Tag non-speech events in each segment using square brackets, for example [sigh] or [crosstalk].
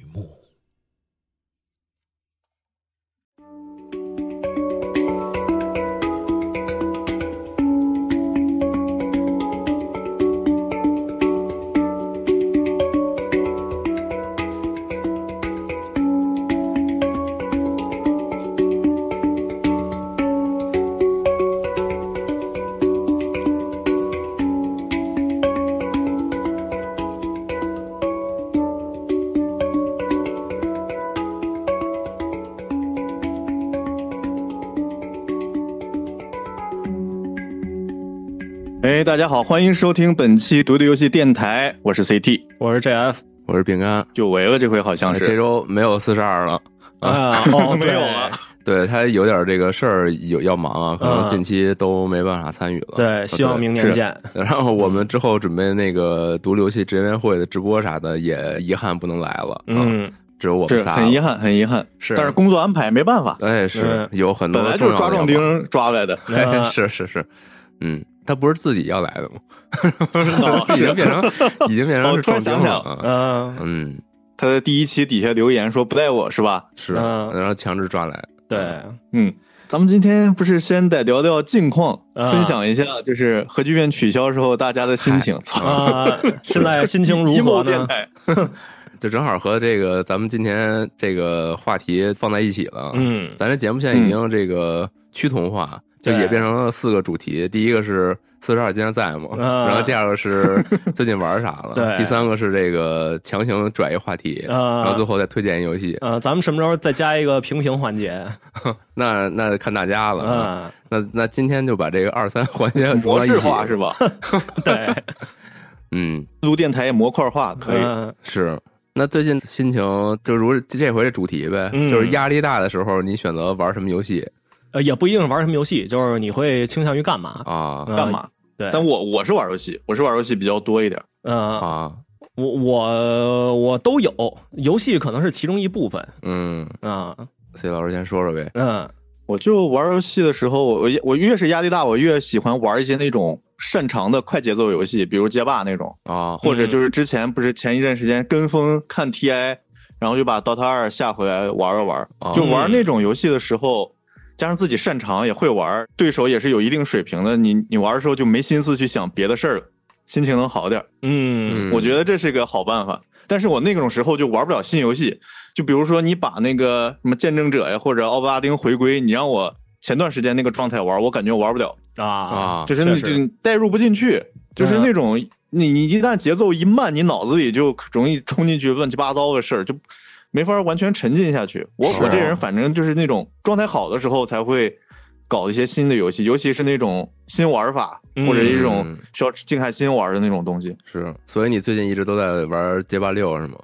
幕哎，大家好，欢迎收听本期独立游戏电台，我是 CT，我是 JF，我是饼干，久违了，这回好像是这周没有四十二了啊，[laughs] 哦，没有了，对他有点这个事儿有要忙啊，可能近期都没办法参与了。对，希望明年见。然后我们之后准备那个独立游戏直言会的直播啥的，也遗憾不能来了。嗯，只有我们仨，很遗憾，很遗憾。是，但是工作安排没办法。哎，是有很多本来就是抓壮丁抓来的。是是是，嗯。他不是自己要来的吗？[laughs] 已经变成，[laughs] 已经变成是撞钉了。嗯嗯，他的第一期底下留言说不带我是吧？是，然后强制抓来。对，嗯，咱们今天不是先得聊聊近况，分享一下就是核聚变取消之后大家的心情。啊，现在 [laughs] 心情如何呢？就正好和这个咱们今天这个话题放在一起了。嗯，咱这节目现在已经这个趋同化。就也变成了四个主题，第一个是四十二今天在吗？然后第二个是 [laughs] 最近玩啥了？第三个是这个强行转移话题，然后最后再推荐一游戏。呃，咱们什么时候再加一个评评环节？[laughs] 那那看大家了。嗯，那那今天就把这个二三环节模式化是吧？[laughs] 对，嗯，录电台模块化可以。是，那最近心情就如这回的主题呗，就是压力大的时候，你选择玩什么游戏？呃，也不一定是玩什么游戏，就是你会倾向于干嘛啊？干嘛？对，但我我是玩游戏，我是玩游戏比较多一点。嗯啊，我我我都有，游戏可能是其中一部分。嗯啊，C 老师先说说呗。嗯，我就玩游戏的时候，我我越是压力大，我越喜欢玩一些那种擅长的快节奏游戏，比如街霸那种啊，或者就是之前不是前一段时间跟风看 TI，然后就把 DOTA 二下回来玩了玩，就玩那种游戏的时候。加上自己擅长也会玩，对手也是有一定水平的，你你玩的时候就没心思去想别的事儿了，心情能好点。嗯，我觉得这是个好办法。但是我那种时候就玩不了新游戏，就比如说你把那个什么见证者呀或者奥布拉丁回归，你让我前段时间那个状态玩，我感觉我玩不了啊啊，就是那就代入不进去，就是那种你你一旦节奏一慢，你脑子里就容易冲进去乱七八糟的事儿就。没法完全沉浸下去。我我这人反正就是那种状态好的时候才会搞一些新的游戏，尤其是那种新玩法或者一种需要静下心玩的那种东西。是，所以你最近一直都在玩街霸六是吗？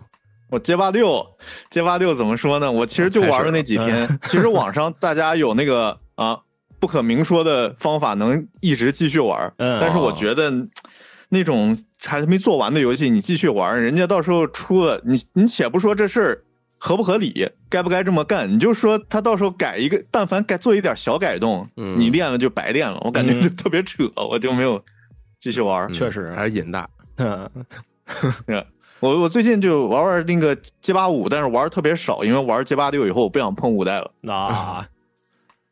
我街霸六，街霸六怎么说呢？我其实就玩了那几天。[laughs] 其实网上大家有那个啊不可明说的方法，能一直继续玩。但是我觉得那种还没做完的游戏，你继续玩，人家到时候出了，你你且不说这事儿。合不合理？该不该这么干？你就说他到时候改一个，但凡改做一点小改动，你练了就白练了。我感觉就特别扯，我就没有继续玩。确实还是瘾大。[laughs] 我我最近就玩玩那个街霸五，但是玩特别少，因为玩街霸六以后我不想碰五代了。啊，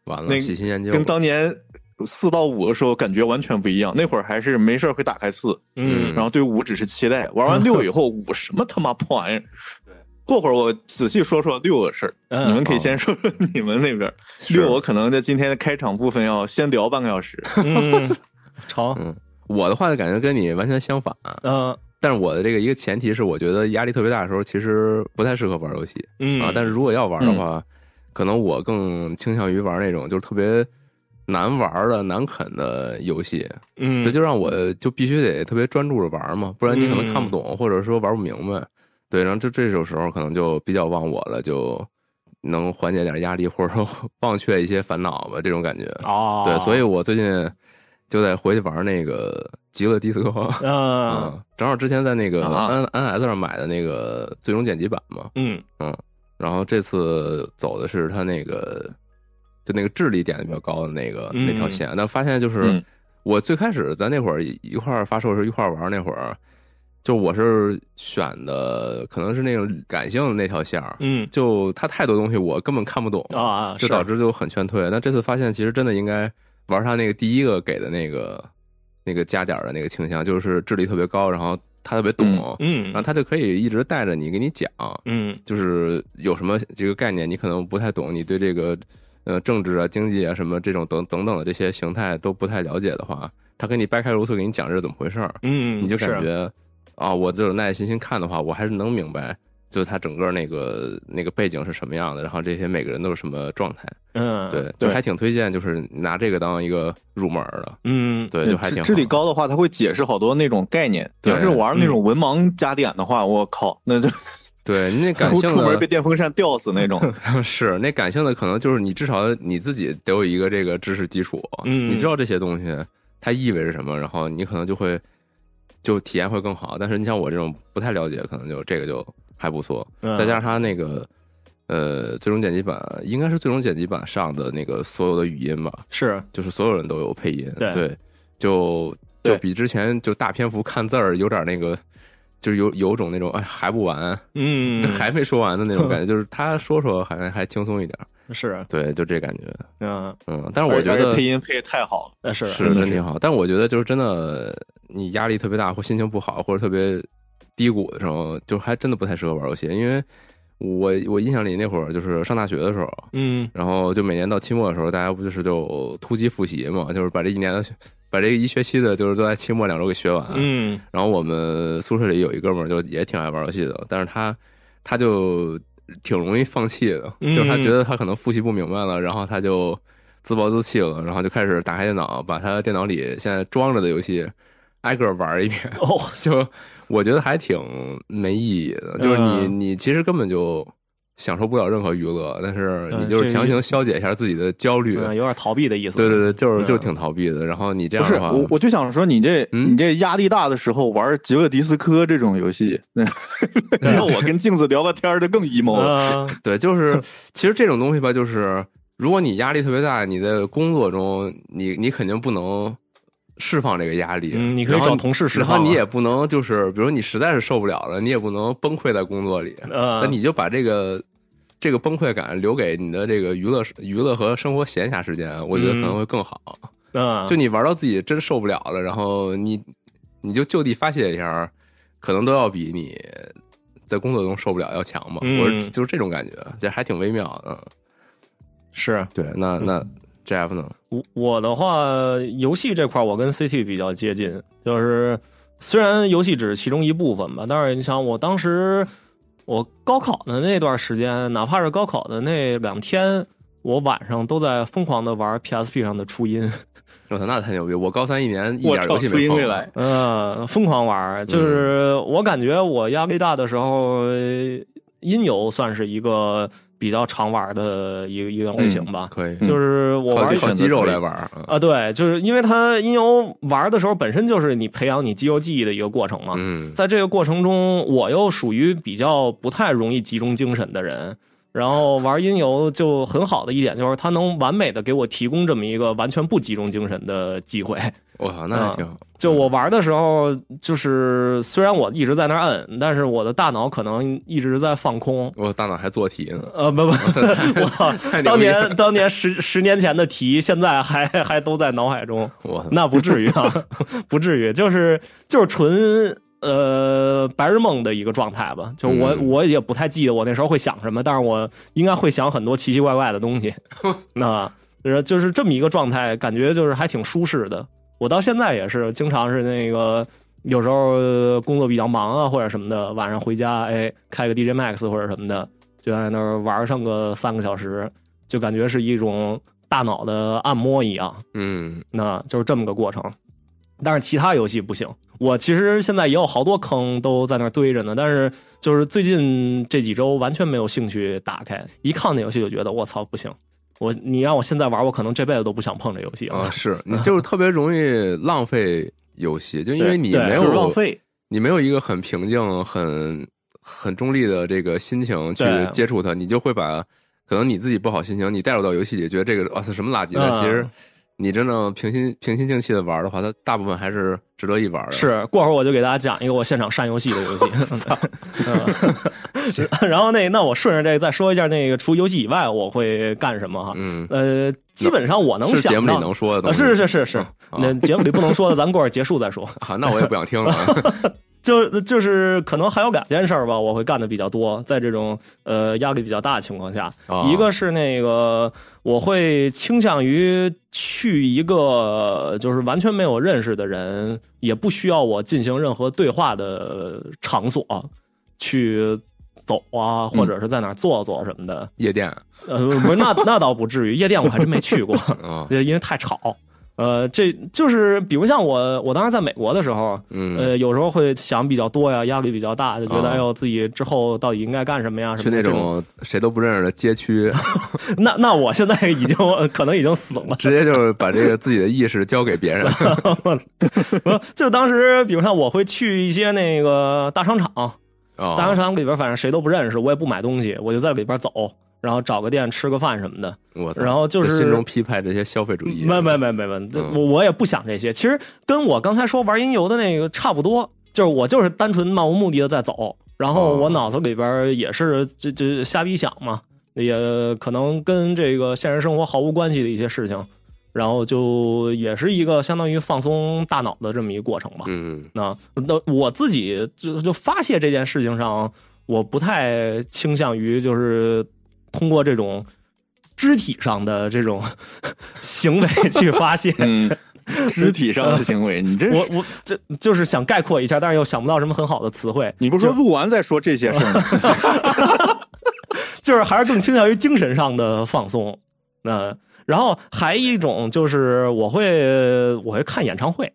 完了，喜新厌旧，跟当年四到五的时候感觉完全不一样。那会儿还是没事会打开四，嗯，然后对五只是期待。玩完六以后，五什么他妈破玩意儿？过会儿我仔细说说六个事儿，你们可以先说说你们那边 [laughs] 六。我可能在今天的开场部分要先聊半个小时。嗯，成。嗯，我的话就感觉跟你完全相反。嗯，但是我的这个一个前提是，我觉得压力特别大的时候，其实不太适合玩游戏。嗯啊，但是如果要玩的话，可能我更倾向于玩那种就是特别难玩的、难啃的游戏。嗯，这就让我就必须得特别专注着玩嘛，不然你可能看不懂，或者说玩不明白。对，然后就这种时候可能就比较忘我了，就能缓解点压力，或者说 [laughs] 忘却一些烦恼吧，这种感觉。哦，对，所以我最近就在回去玩那个《极乐迪斯科》。[laughs] 嗯，正好之前在那个 N N S 上买的那个最终剪辑版嘛。嗯嗯，然后这次走的是他那个就那个智力点的比较高的那个那条线，但发现就是我最开始咱那会儿一块儿发售的时候一块儿玩那会儿。就我是选的，可能是那种感性的那条线儿，嗯，就它太多东西我根本看不懂啊，就导致就很劝退。那这次发现，其实真的应该玩他那个第一个给的那个那个加点的那个倾向，就是智力特别高，然后他特别懂，嗯，然后他就可以一直带着你给你讲，嗯，就是有什么这个概念你可能不太懂，你对这个呃政治啊、经济啊什么这种等等等的这些形态都不太了解的话，他给你掰开揉碎给你讲这是怎么回事儿，嗯，你就感觉。啊，我就耐耐心心看的话，我还是能明白，就是他整个那个那个背景是什么样的，然后这些每个人都是什么状态。嗯，对，就还挺推荐，就是拿这个当一个入门的。嗯，对，就还挺。智力高的话，他会解释好多那种概念。要是玩那种文盲加点的话，我靠，那就对那感 [laughs] 性的出门被电风扇吊死那种。[laughs] 是那感性的，可能就是你至少你自己得有一个这个知识基础，嗯，你知道这些东西它意味着什么，然后你可能就会。就体验会更好，但是你像我这种不太了解，可能就这个就还不错。再加上它那个呃，最终剪辑版应该是最终剪辑版上的那个所有的语音吧？是，就是所有人都有配音。对，就就比之前就大篇幅看字儿有点那个，就是有有种那种哎还不完，嗯，[laughs] 还没说完的那种感觉。[laughs] 就是他说说好像还轻松一点。是对，就这感觉。嗯嗯，但是我觉得配音配的太好了，是是真挺好。但我觉得就是真的。你压力特别大，或心情不好，或者特别低谷的时候，就还真的不太适合玩游戏。因为我我印象里那会儿就是上大学的时候，嗯，然后就每年到期末的时候，大家不就是就突击复习嘛，就是把这一年的把这一学期的，就是都在期末两周给学完。嗯，然后我们宿舍里有一哥们儿，就也挺爱玩游戏的，但是他他就挺容易放弃的，就是他觉得他可能复习不明白了，然后他就自暴自弃了，然后就开始打开电脑，把他电脑里现在装着的游戏。挨个玩一遍 [laughs] 哦，[laughs] 就我觉得还挺没意义的。就是你，你其实根本就享受不了任何娱乐，但是你就是强行消解一下自己的焦虑，有点逃避的意思。对对对，就是就是挺逃避的。然后你这样的话，我我就想说，你这你这压力大的时候玩《极乐迪斯科》这种游戏，那 [laughs] 我跟镜子聊个天就更 emo 了。对，就是其实这种东西吧，就是如果你压力特别大，你在工作中，你你肯定不能。释放这个压力，你可以找同事释放。然后你也不能就是，比如你实在是受不了了，你也不能崩溃在工作里。那你就把这个这个崩溃感留给你的这个娱乐娱乐和生活闲暇时间，我觉得可能会更好。嗯，就你玩到自己真受不了了，然后你你就就地发泄一下，可能都要比你在工作中受不了要强嘛。我就是这种感觉，这还挺微妙的。是对，那那。Jeff 呢？我我的话，游戏这块我跟 CT 比较接近，就是虽然游戏只是其中一部分吧，但是你想，我当时我高考的那段时间，哪怕是高考的那两天，我晚上都在疯狂的玩 PSP 上的初音。我操，那太牛逼！我高三一年 [laughs] 一点游戏没碰。嗯，疯狂玩，就是我感觉我压力大的时候，音游算是一个。比较常玩的一个一个类型吧，可以，就是我玩靠肌肉来玩啊，对，就是因为它音游玩的时候本身就是你培养你肌肉记忆的一个过程嘛，嗯，在这个过程中，我又属于比较不太容易集中精神的人，然后玩音游就很好的一点就是它能完美的给我提供这么一个完全不集中精神的机会，我操，那还挺好。就我玩的时候，就是虽然我一直在那摁，但是我的大脑可能一直在放空。我大脑还做题呢。呃，不不，[laughs] 我当年当年十十年前的题，现在还还都在脑海中。我那不至于啊，[laughs] 不至于，就是就是纯呃白日梦的一个状态吧。就我我也不太记得我那时候会想什么，但是我应该会想很多奇奇怪怪的东西。[laughs] 那就是这么一个状态，感觉就是还挺舒适的。我到现在也是，经常是那个有时候工作比较忙啊，或者什么的，晚上回家，哎，开个 DJ Max 或者什么的，就在那儿玩上个三个小时，就感觉是一种大脑的按摩一样。嗯，那就是这么个过程。但是其他游戏不行，我其实现在也有好多坑都在那儿堆着呢，但是就是最近这几周完全没有兴趣打开，一看那游戏就觉得我操不行。我你让我现在玩，我可能这辈子都不想碰这游戏啊！是你就是特别容易浪费游戏，就因为你没有浪费，你没有一个很平静、很很中立的这个心情去接触它，你就会把可能你自己不好心情，你带入到游戏里，觉得这个啊是什么垃圾，但其实。你真正平心平心静气的玩的话，它大部分还是值得一玩的。是，过会儿我就给大家讲一个我现场删游戏的游戏。[laughs] 然后那那我顺着这个再说一下，那个除游戏以外我会干什么哈？嗯，呃，基本上我能想到节目里能说的，是是是是，那节目里不能说的，咱过会儿结束再说。好，那我也不想听了。[laughs] 就就是可能还有两件事儿吧，我会干的比较多，在这种呃压力比较大的情况下，一个是那个我会倾向于去一个就是完全没有认识的人，也不需要我进行任何对话的场所去走啊，或者是在哪坐坐什么的。夜店？呃，不是，那那倒不至于，夜店我还真没去过，[laughs] 因为太吵。呃，这就是比如像我，我当时在美国的时候，呃，有时候会想比较多呀，压力比较大，就觉得哎呦，自己之后到底应该干什么呀？去那种谁都不认识的街区，[laughs] 那那我现在已经可能已经死了，直接就是把这个自己的意识交给别人。[laughs] 就当时，比如像我会去一些那个大商场，大商场里边反正谁都不认识，我也不买东西，我就在里边走。然后找个店吃个饭什么的，我然后就是心中批判这些消费主义。没没没没没，我我也不想这些。其实跟我刚才说玩音游的那个差不多，就是我就是单纯漫无目的的在走，然后我脑子里边也是就就瞎逼想嘛，也可能跟这个现实生活毫无关系的一些事情，然后就也是一个相当于放松大脑的这么一个过程吧。嗯，那那我自己就就发泄这件事情上，我不太倾向于就是。通过这种肢体上的这种 [laughs] 行为去发泄，肢体上的行为，你这我我这就是想概括一下，但是又想不到什么很好的词汇。你不是说录完再说这些事儿，[laughs] 就是还是更倾向于精神上的放松。那然后还一种就是我会我会看演唱会。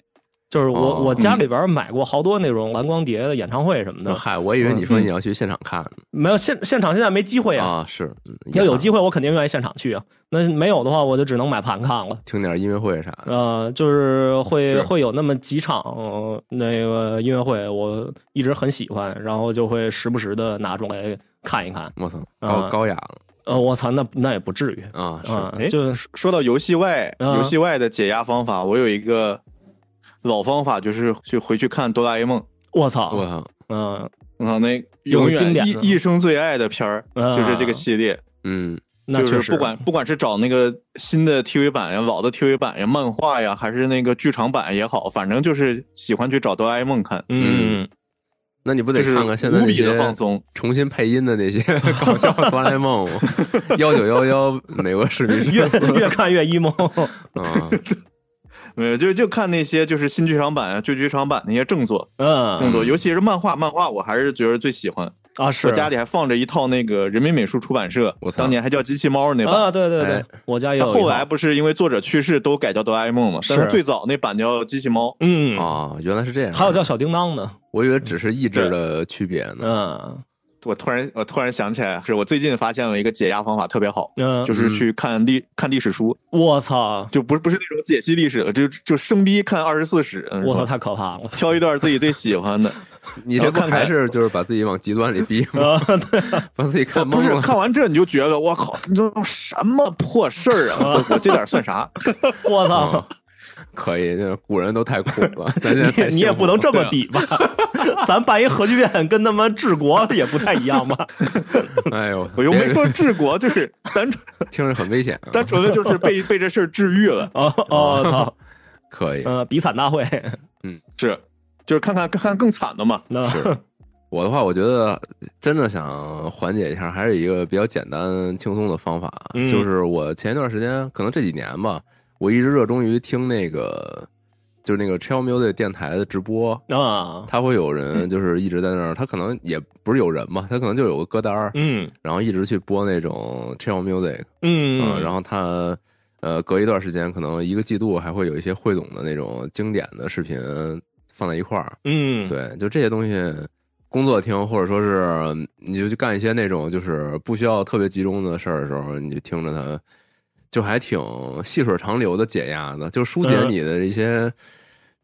就是我，我家里边买过好多那种蓝光碟的演唱会什么的。嗨，我以为你说你要去现场看，没有现现场现在没机会啊。啊是，要有机会我肯定愿意现场去啊。那没有的话，我就只能买盘看了，听点音乐会啥的。呃，就是会会有那么几场那个音乐会，我一直很喜欢，然后就会时不时的拿出来看一看。我操，高高雅了。呃，我操，那那也不至于啊。是，就说到游戏外，游戏外的解压方法，我有一个。老方法就是去回去看哆啦 A 梦。我操！我操！嗯，我操！那永远一一生最爱的片儿就是这个系列。嗯，就是不管不管是找那个新的 TV 版呀、老的 TV 版呀、漫画呀，还是那个剧场版也好，反正就是喜欢去找哆啦 A 梦看。嗯，那你不得看看现在那些放松重新配音的那些搞笑哆啦 A 梦？[laughs] 幺九幺幺美国视频越越看越 emo [laughs] 啊。没有，就就看那些就是新剧场版啊、旧剧场版那些正作，嗯，正作，尤其是漫画，漫画我还是觉得最喜欢啊。是，我家里还放着一套那个人民美术出版社，我当年还叫机器猫那版啊，对对对，我家有。后来不是因为作者去世都改叫哆啦 A 梦嘛？但是最早那版叫机器猫。嗯啊，原来是这样。还有叫小叮当的，我以为只是意志的区别呢。嗯。我突然，我突然想起来，是我最近发现了一个解压方法，特别好，嗯，就是去看历看历史书。我操，就不是不是那种解析历史的，就就生逼看二十四史。我操，太可怕了！挑一段自己最喜欢的，[laughs] 你这不还是就是把自己往极端里逼吗？对，[laughs] 把自己看懵了不是看完这你就觉得我靠，你这什么破事儿啊？[laughs] 我这点算啥？我操！可以，[laughs] 古人都太苦了，[laughs] 咱现在你也不能这么比吧？[laughs] 咱办一核聚变跟他们治国也不太一样吧？哎呦，我又没说治国，就是单纯听着很危险，单纯的就是被被这事儿治愈了。哦哦操，可以，呃，比惨大会，嗯，是，就是看看看更惨的嘛。那。我的话，我觉得真的想缓解一下，还是一个比较简单轻松的方法，就是我前一段时间，可能这几年吧，我一直热衷于听那个，就是那个 Chill Music 电台的直播啊，他会有人就是一直在那儿，他可能也不是有人嘛，他可能就有个歌单儿，嗯，然后一直去播那种 Chill Music，嗯，然后他呃隔一段时间，可能一个季度还会有一些汇总的那种经典的视频放在一块儿，嗯，对，就这些东西。工作听，或者说是你就去干一些那种就是不需要特别集中的事儿的时候，你就听着它，就还挺细水长流的解压的，就疏解你的一些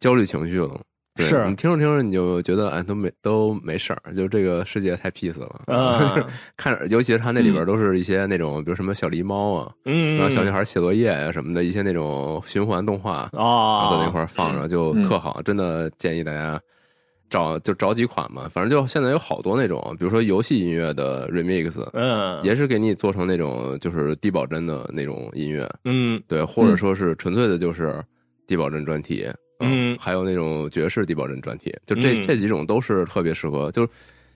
焦虑情绪了。是你听着听着，你就觉得哎都没都没事儿，就这个世界太 peace 了。[laughs] 看着，尤其是他那里边都是一些那种，比如什么小狸猫啊，嗯，然后小女孩写作业啊什么的一些那种循环动画啊，在那块放着就特好，真的建议大家。找就找几款嘛，反正就现在有好多那种，比如说游戏音乐的 remix，嗯，也是给你做成那种就是低保真的那种音乐，嗯，对，或者说是纯粹的就是低保真专题，嗯，还有那种爵士低保真专题，就这这几种都是特别适合，就是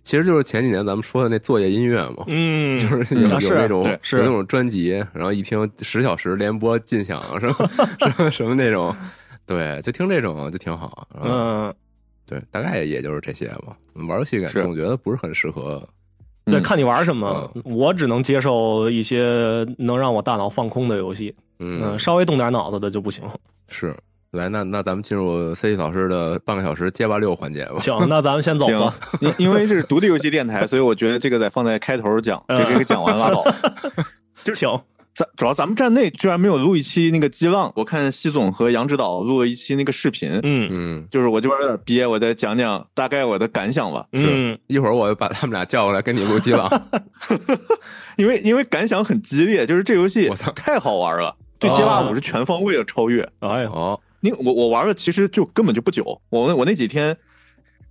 其实就是前几年咱们说的那作业音乐嘛，嗯，就是有有那种有那种专辑，然后一听十小时连播尽享什么 [laughs] 什么什么那种，对，就听这种就挺好，嗯。对，大概也就是这些吧。玩游戏感总觉得不是很适合。对，看你玩什么，我只能接受一些能让我大脑放空的游戏。嗯，稍微动点脑子的就不行。是，来，那那咱们进入 C 老师的半个小时街霸六环节吧。行，那咱们先走吧。[laughs] 因因为这是独立游戏电台，所以我觉得这个得放在开头讲，这个讲完拉倒。[laughs] 就请。咱主要咱们站内居然没有录一期那个激浪，我看西总和杨指导录了一期那个视频，嗯嗯，就是我这边有点憋，我再讲讲大概我的感想吧。是，一会儿我把他们俩叫过来跟你录激浪，[laughs] 因为因为感想很激烈，就是这游戏我操太好玩了，对街霸五是全方位的超越。哎呦，你我我玩了其实就根本就不久，我我那几天。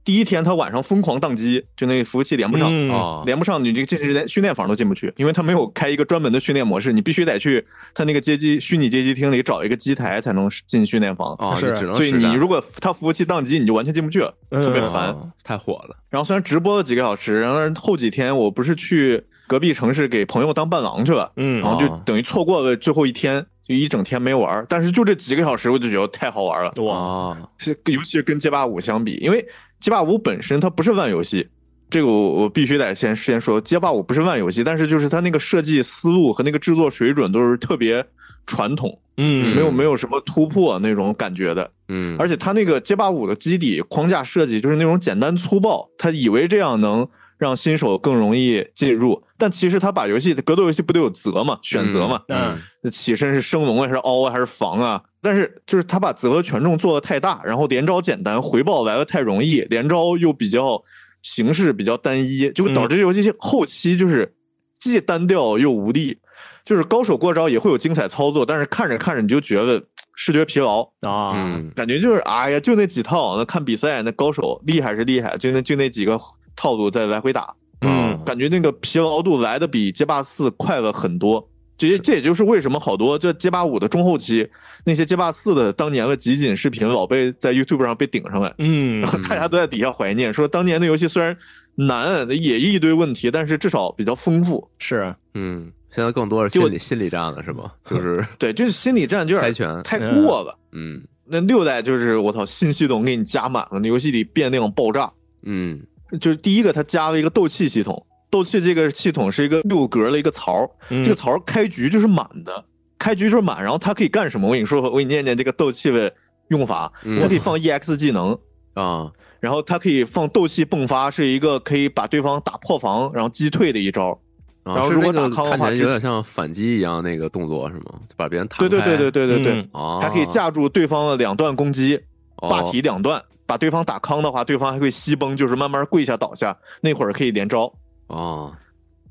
第一天他晚上疯狂宕机，就那服务器连不上。啊，连不上，你这进去连训练房都进不去，因为他没有开一个专门的训练模式，你必须得去他那个街机虚拟街机厅里找一个机台才能进训练房啊，是，所以你如果他服务器宕机，你就完全进不去了，特别烦，太火了。然后虽然直播了几个小时，然后后几天我不是去隔壁城市给朋友当伴郎去了，嗯，然后就等于错过了最后一天，就一整天没玩，但是就这几个小时，我就觉得太好玩了，哇，是尤其是跟街霸五相比，因为。街霸五本身它不是万游戏，这个我我必须得先先说，街霸五不是万游戏，但是就是它那个设计思路和那个制作水准都是特别传统，嗯，没有没有什么突破那种感觉的，嗯，而且它那个街霸五的基底框架设计就是那种简单粗暴，他以为这样能让新手更容易进入，但其实他把游戏格斗游戏不都有择嘛，选择嘛，嗯，起身是升龙啊，还是凹啊，还是防啊？但是就是他把责和权重做的太大，然后连招简单，回报来的太容易，连招又比较形式比较单一，就导致游戏后期就是既单调又无力。就是高手过招也会有精彩操作，但是看着看着你就觉得视觉疲劳啊，感觉就是哎呀，就那几套。那看比赛，那高手厉害是厉害，就那就那几个套路在来回打，嗯，感觉那个疲劳度来的比街霸四快了很多。这这也就是为什么好多这街霸五的中后期那些街霸四的当年的集锦视频老被在 YouTube 上被顶上来，嗯，然后大家都在底下怀念，说当年的游戏虽然难，也一堆问题，但是至少比较丰富。是，嗯，现在更多是心理心理战了，是吗？就是 [laughs] 对，就是心理战，就是猜拳太过了。嗯，那六代就是我操，新系统给你加满了，那游戏里变量爆炸。嗯，就是第一个，它加了一个斗气系统。斗气这个系统是一个六格的一个槽，这个槽开局就是满的，开局就是满，然后它可以干什么？我跟你说，我给你念念这个斗气的用法，它可以放 EX 技能 [laughs] 啊，然后它可以放斗气迸发，是一个可以把对方打破防然后击退的一招。然后如果打康的话，看起来有点像反击一样那个动作是吗？把别人弹开。对对对对对对对，哦，还可以架住对方的两段攻击，霸体两段，把对方打康的话，对方还会吸崩，就是慢慢跪下倒下，那会儿可以连招。哦，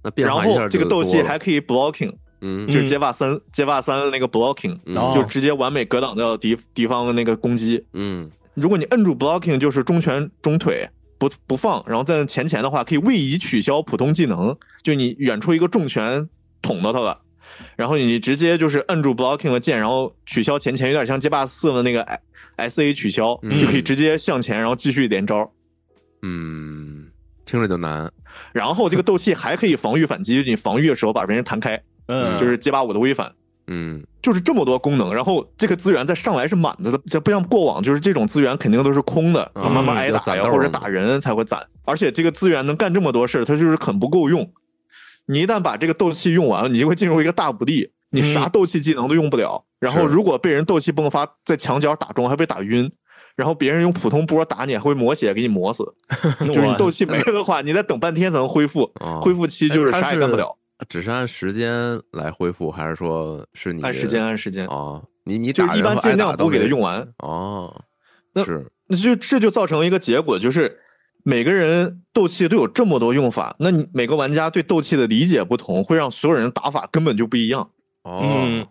那变然后这个斗气还可以 blocking，嗯，就是街霸三街霸三那个 blocking，就直接完美格挡掉敌敌方的那个攻击。嗯，如果你摁住 blocking，就是中拳中腿不不放，然后在前前的话可以位移取消普通技能，就你远处一个重拳捅到他了。然后你直接就是摁住 blocking 的键，然后取消前前，有点像街霸四的那个 S A 取消，就可以直接向前，然后继续连招。嗯，听着就难。然后这个斗气还可以防御反击，你防御的时候把别人弹开，嗯，就是街霸五的微反。嗯，就是这么多功能，然后这个资源再上来是满的，这不像过往，就是这种资源肯定都是空的，慢慢挨打呀或者打人才会攒。而且这个资源能干这么多事它就是很不够用。你一旦把这个斗气用完了，你就会进入一个大不利，你啥斗气技能都用不了。然后如果被人斗气迸发在墙角打中，还被打晕，然后别人用普通波打你，还会磨血给你磨死。[laughs] 就是你斗气没了的话，[laughs] 你得等半天才能恢复，恢复期就是啥也干不了。只是按时间来恢复，还是说是你按时间按时间啊？你你就一般尽量不给他用完哦。那是那就这就造成一个结果就是。每个人斗气都有这么多用法，那你每个玩家对斗气的理解不同，会让所有人打法根本就不一样。哦，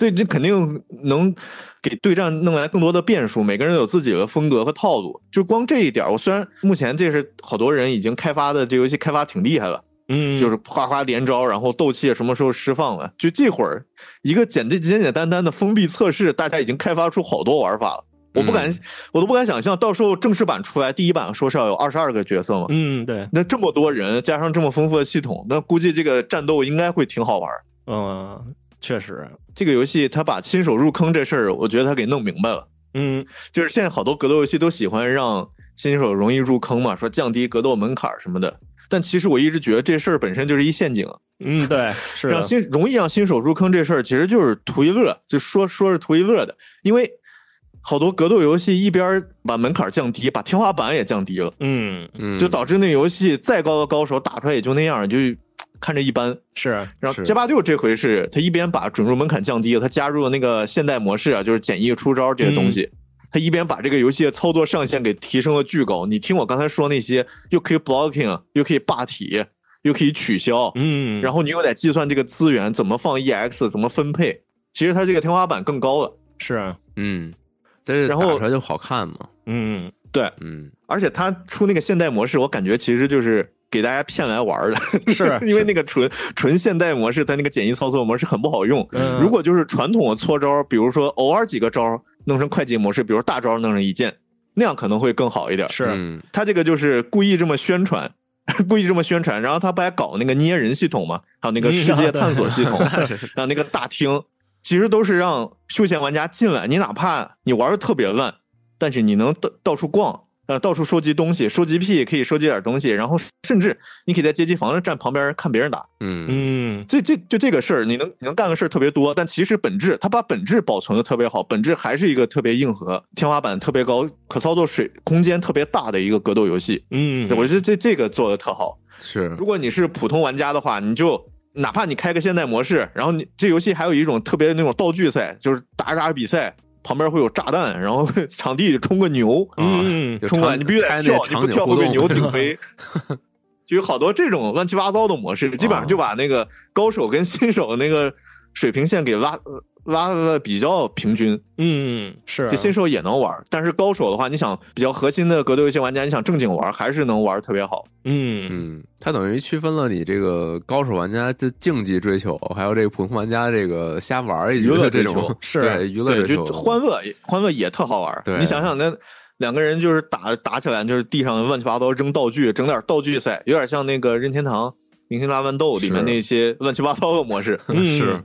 对，这肯定能给对战弄来更多的变数。每个人有自己的风格和套路，就光这一点，我虽然目前这是好多人已经开发的这游戏开发挺厉害了，嗯，就是哗哗连招，然后斗气什么时候释放了，就这会儿一个简简简简单单的封闭测试，大家已经开发出好多玩法了。我不敢，我都不敢想象，到时候正式版出来，第一版说是要有二十二个角色嘛？嗯，对。那这么多人，加上这么丰富的系统，那估计这个战斗应该会挺好玩。嗯，确实，这个游戏他把新手入坑这事儿，我觉得他给弄明白了。嗯，就是现在好多格斗游戏都喜欢让新手容易入坑嘛，说降低格斗门槛什么的。但其实我一直觉得这事儿本身就是一陷阱。嗯，对，[laughs] 是让新容易让新手入坑这事儿，其实就是图一乐，就说说是图一乐的，因为。好多格斗游戏一边把门槛降低，把天花板也降低了，嗯嗯，就导致那游戏再高的高手打出来也就那样，就看着一般。是，然后街霸六这回是他一边把准入门槛降低了，他加入了那个现代模式啊，就是简易出招这些东西，他一边把这个游戏的操作上限给提升了巨高。你听我刚才说那些，又可以 blocking，又可以霸体，又可以取消，嗯，然后你又得计算这个资源怎么放 ex，怎么分配，其实它这个天花板更高了。是，嗯。这然后出来就好看嘛，嗯，对，嗯，而且他出那个现代模式，我感觉其实就是给大家骗来玩的，是 [laughs] 因为那个纯纯现代模式，它那个简易操作模式很不好用。如果就是传统的搓招，比如说偶尔几个招弄成快捷模式，比如大招弄成一键，那样可能会更好一点。是，他这个就是故意这么宣传，故意这么宣传，然后他不还搞那个捏人系统嘛？还有那个世界探索系统，[laughs] 还有那个大厅。其实都是让休闲玩家进来，你哪怕你玩的特别烂，但是你能到到处逛，呃，到处收集东西，收集癖可以收集点东西，然后甚至你可以在街机房站旁边看别人打，嗯嗯，这这就这个事儿，你能你能干的事儿特别多，但其实本质，它把本质保存的特别好，本质还是一个特别硬核、天花板特别高、可操作水空间特别大的一个格斗游戏。嗯，我觉得这这个做的特好。是，如果你是普通玩家的话，你就。哪怕你开个现代模式，然后你这游戏还有一种特别那种道具赛，就是打打比赛，旁边会有炸弹，然后 [laughs] 场地里冲个牛，嗯，冲完你必须得跳，你不跳会被牛 [laughs] 顶飞，就有好多这种乱七八糟的模式，基本上就把那个高手跟新手那个水平线给拉。拉的比较平均，嗯，是，就新手也能玩，但是高手的话，你想比较核心的格斗游戏玩家，你想正经玩，还是能玩特别好。嗯。嗯，它等于区分了你这个高手玩家的竞技追求，还有这个普通玩家这个瞎玩娱乐这种，[laughs] 是。娱乐追求，欢乐欢乐也特好玩。对，你想想那两个人就是打打起来，就是地上乱七八糟扔道具，整点道具赛，有点像那个任天堂明星大乱斗里面那些乱七八糟的模式，[laughs] 是。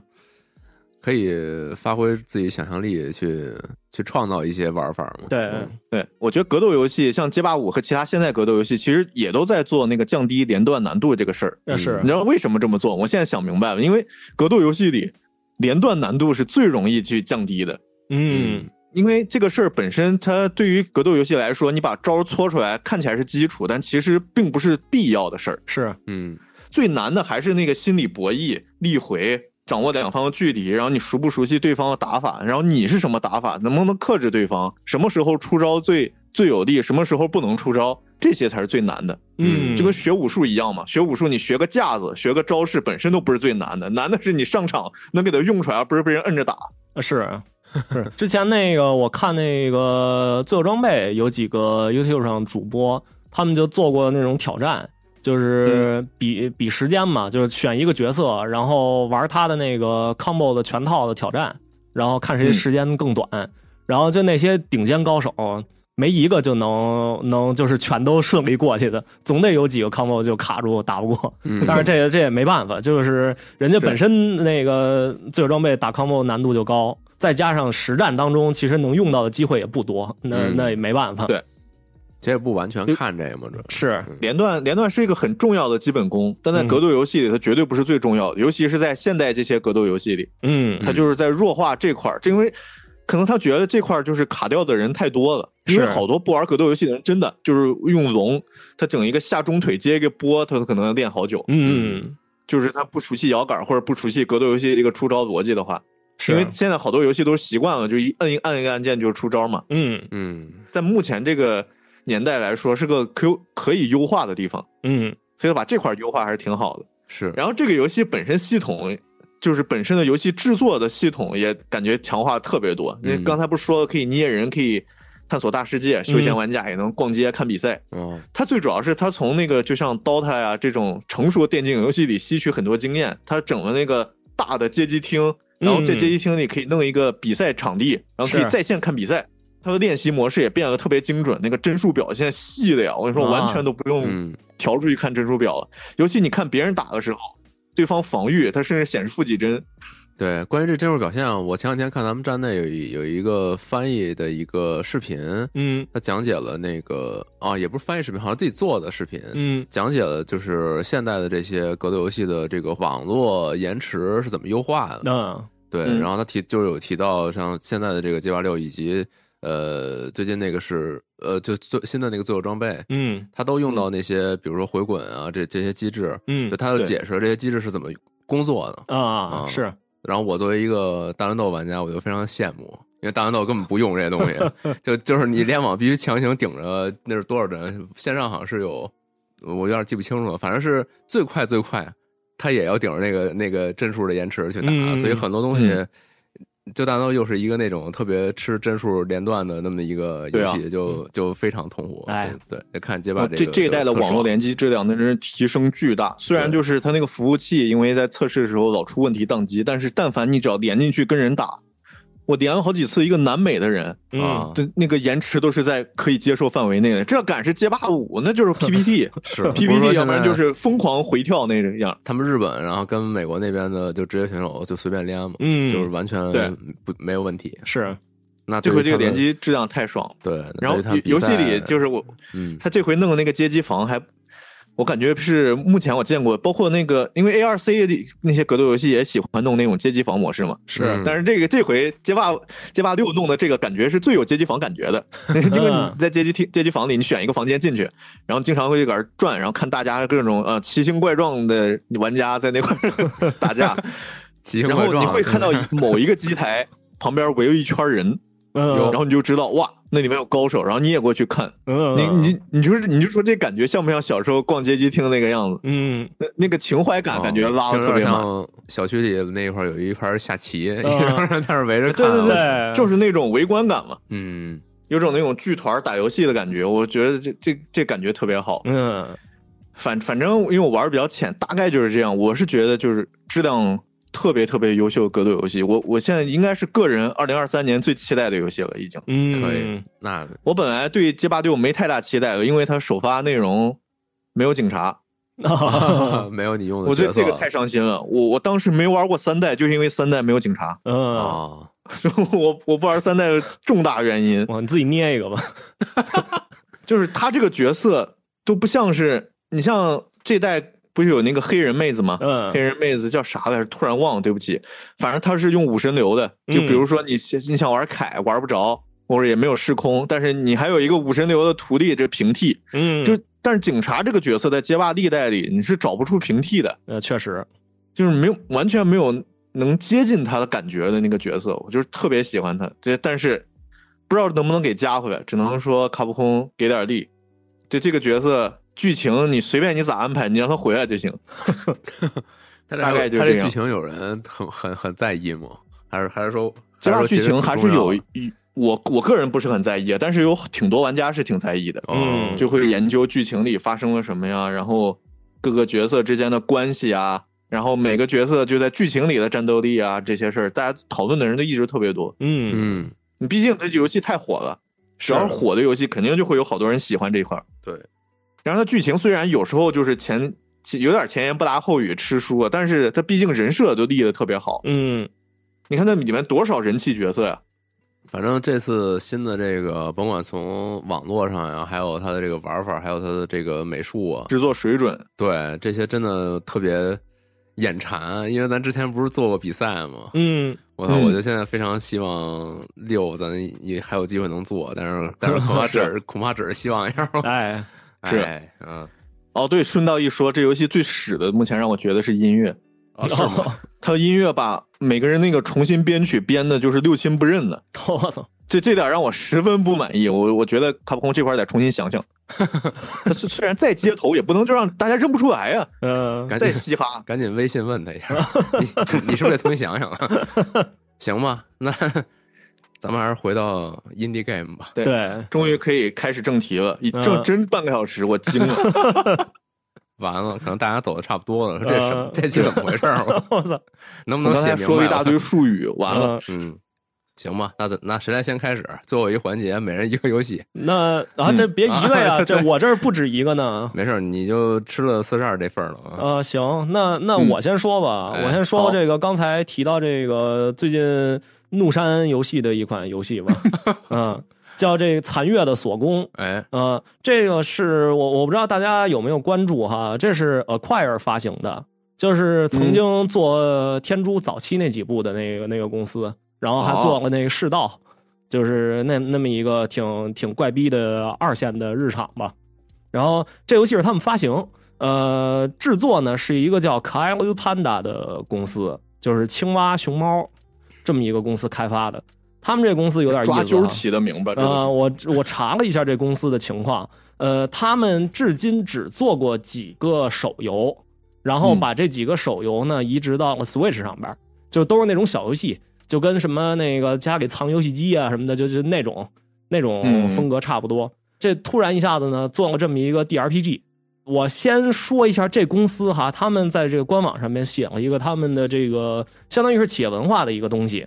可以发挥自己想象力去去创造一些玩法嘛？对对，我觉得格斗游戏像街霸五和其他现在格斗游戏，其实也都在做那个降低连段难度这个事儿。那是你知道为什么这么做？我现在想明白了，因为格斗游戏里连段难度是最容易去降低的。嗯，因为这个事儿本身，它对于格斗游戏来说，你把招搓出来看起来是基础，但其实并不是必要的事儿。是，嗯，最难的还是那个心理博弈、力回。掌握两方的距离，然后你熟不熟悉对方的打法，然后你是什么打法，能不能克制对方，什么时候出招最最有利，什么时候不能出招，这些才是最难的。嗯，就跟学武术一样嘛，学武术你学个架子，学个招式本身都不是最难的，难的是你上场能给它用出来，而不是被人摁着打。是 [laughs] 是，之前那个我看那个自由装备有几个 YouTube 上主播，他们就做过那种挑战，就是比比时间嘛，就是选一个角色，然后玩他的那个 combo 的全套的挑战，然后看谁时间更短，然后就那些顶尖高手。没一个就能能就是全都顺利过去的，总得有几个 combo 就卡住打不过。[laughs] 但是这这也没办法，就是人家本身那个自由装备打 combo 难度就高，再加上实战当中其实能用到的机会也不多，那那也没办法。对，这也不完全看这个嘛，这是连段连段是一个很重要的基本功，但在格斗游戏里它绝对不是最重要的，尤其是在现代这些格斗游戏里，嗯，它就是在弱化这块儿，因为。可能他觉得这块儿就是卡掉的人太多了，因为好多不玩格斗游戏的人真的就是用龙，他整一个下中腿接一个波，他可能要练好久。嗯，就是他不熟悉摇杆或者不熟悉格斗游戏这个出招逻辑的话，因为现在好多游戏都是习惯了，就一摁一按一个按键就出招嘛。嗯。嗯，在目前这个年代来说，是个可可以优化的地方。嗯，所以把这块优化还是挺好的。是，然后这个游戏本身系统。就是本身的游戏制作的系统也感觉强化特别多。因为刚才不是说了可以捏人，可以探索大世界，休闲玩家也能逛街看比赛。嗯，它最主要是它从那个就像 DOTA 呀这种成熟电竞游戏里吸取很多经验。它整了那个大的街机厅，然后在街机厅里可以弄一个比赛场地，然后可以在线看比赛。它的练习模式也变得特别精准，那个帧数表现细的呀，我跟你说完全都不用调出去看帧数表了。尤其你看别人打的时候。对方防御，它甚至显示负几帧。对，关于这帧数表现啊，我前两天看咱们站内有有一个翻译的一个视频，嗯，他讲解了那个啊，也不是翻译视频，好像自己做的视频，嗯，讲解了就是现在的这些格斗游戏的这个网络延迟是怎么优化的。嗯，对，然后他提就是有提到像现在的这个 G 八六以及呃最近那个是呃就最新的那个自由装备，嗯，他都用到那些比如说回滚啊这这些机制，嗯，就他就解释这些机制是怎么工作的啊，是。然后我作为一个大乱斗玩家，我就非常羡慕，因为大乱斗根本不用这些东西，[laughs] 就就是你联网必须强行顶着，那是多少帧？线上好像是有，我有点记不清楚了，反正是最快最快，他也要顶着那个那个帧数的延迟去打，所以很多东西，就大刀又是一个那种特别吃帧数连段的那么一个游戏，就就非常痛苦。哎，对，看街霸这这一代的网络联机质量，那真是提升巨大。虽然就是它那个服务器，因为在测试的时候老出问题宕机，但是但凡你只要连进去跟人打。我连了好几次，一个南美的人啊，对那个延迟都是在可以接受范围内的。这赶是街霸五，那就是 [laughs] PPT，[laughs] 是 PPT，要不然就是疯狂回跳那样。他们日本，然后跟美国那边的就职业选手就随便连嘛，嗯，就是完全不没有问题。是，那这回这个联机质量太爽。对，然后游戏里就是我，嗯，他这回弄的那个街机房还。我感觉是目前我见过，包括那个，因为 A R C 那些格斗游戏也喜欢弄那种街机房模式嘛。是，但是这个这回街霸街霸六弄的这个感觉是最有街机房感觉的，因 [laughs] 为你在街机厅街机房里，你选一个房间进去，然后经常会搁那转，然后看大家各种呃奇形怪状的玩家在那块 [laughs] 打架，[laughs] 然后你会看到某一个机台旁边围了一圈人，然后你就知道哇。那里面有高手，然后你也过去看，你你你说你就说这感觉像不像小时候逛街机厅那个样子？嗯，那那个情怀感感觉拉的特别满。小区里那块有一盘下棋，[laughs] 一帮人在那围着看，对对对，就是那种围观感嘛。嗯，有种那种剧团打游戏的感觉，我觉得这这这感觉特别好。嗯，反反正因为我玩的比较浅，大概就是这样。我是觉得就是质量。特别特别优秀的格斗游戏，我我现在应该是个人二零二三年最期待的游戏了，已经。嗯，可以。那我本来对街霸六没太大期待了，因为它首发内容没有警察，[laughs] 没有你用的。我觉得这个太伤心了。我我当时没玩过三代，就是因为三代没有警察。嗯，[laughs] 我我不玩三代重大原因。哇，你自己捏一个吧。[laughs] 就是他这个角色都不像是你像这代。不是有那个黑人妹子吗？嗯，黑人妹子叫啥来着？突然忘了，对不起。反正她是用武神流的，就比如说你你想玩凯玩不着，或者也没有时空，但是你还有一个武神流的徒弟，这平替。嗯，就但是警察这个角色在街霸历代里你是找不出平替的。呃，确实，就是没有完全没有能接近他的感觉的那个角色，我就是特别喜欢他。这但是不知道能不能给加回来，只能说卡普空给点力。就这个角色剧情你随便你咋安排，你让他回来就行。[laughs] 大概就他这剧情有人很很很在意吗？还是还是说这样剧情还是有我我个人不是很在意，但是有挺多玩家是挺在意的，嗯，就会研究剧情里发生了什么呀，然后各个角色之间的关系啊，然后每个角色就在剧情里的战斗力啊这些事儿，大家讨论的人都一直特别多，嗯。嗯，你毕竟这游戏太火了，只要是。火的游戏，肯定就会有好多人喜欢这一块儿，对。然后它剧情虽然有时候就是前有点前言不搭后语吃书啊，但是它毕竟人设都立的特别好，嗯，你看那里面多少人气角色呀。反正这次新的这个，甭管从网络上呀，还有它的这个玩法，还有它的这个美术啊，制作水准，对这些真的特别眼馋。因为咱之前不是做过比赛吗？嗯，我操，我就现在非常希望六咱也还有机会能做，但是但是恐怕只 [laughs] 是恐怕只是希望一下。哎，是，嗯，哦，对，顺道一说，这游戏最屎的，目前让我觉得是音乐。啊，是吗？他音乐把每个人那个重新编曲编的，就是六亲不认的。[laughs] 我操，这这点让我十分不满意。我我觉得卡普空这块得重新想想。[laughs] 他虽然再街头，也不能就让大家认不出来呀。嗯，再嘻哈，赶紧微信问他一下，[laughs] 你你是不是得重新想想啊？行吧，那咱们还是回到 indie game 吧。对，终于可以开始正题了。正真半个小时，我惊了。[laughs] 完了，可能大家走的差不多了。这什这期怎么回事？[laughs] 我操，能不能写明白？说一大堆术语，完了。嗯，行吧，那那谁来先开始？最后一环节，每人一个游戏。那啊，这别一个呀，[laughs] 这我这儿不止一个呢。没事，你就吃了四十二这份了啊。呃，行，那那我先说吧，我先说这个刚才提到这个最近怒山游戏的一款游戏吧。嗯。[laughs] 叫这残月的锁宫，哎，呃，这个是我我不知道大家有没有关注哈，这是 Acquire 发行的，就是曾经做天珠早期那几部的那个那个公司，然后还做了那个世道，就是那那么一个挺挺怪逼的二线的日常吧。然后这游戏是他们发行，呃，制作呢是一个叫 k a i l Panda 的公司，就是青蛙熊猫这么一个公司开发的。他们这公司有点抓阄起的名吧？呃，我我查了一下这公司的情况，呃，他们至今只做过几个手游，然后把这几个手游呢移植到了 Switch 上边，就都是那种小游戏，就跟什么那个家里藏游戏机啊什么的，就就那种那种风格差不多。这突然一下子呢做了这么一个 DRPG，我先说一下这公司哈，他们在这个官网上面写了一个他们的这个相当于是企业文化的一个东西。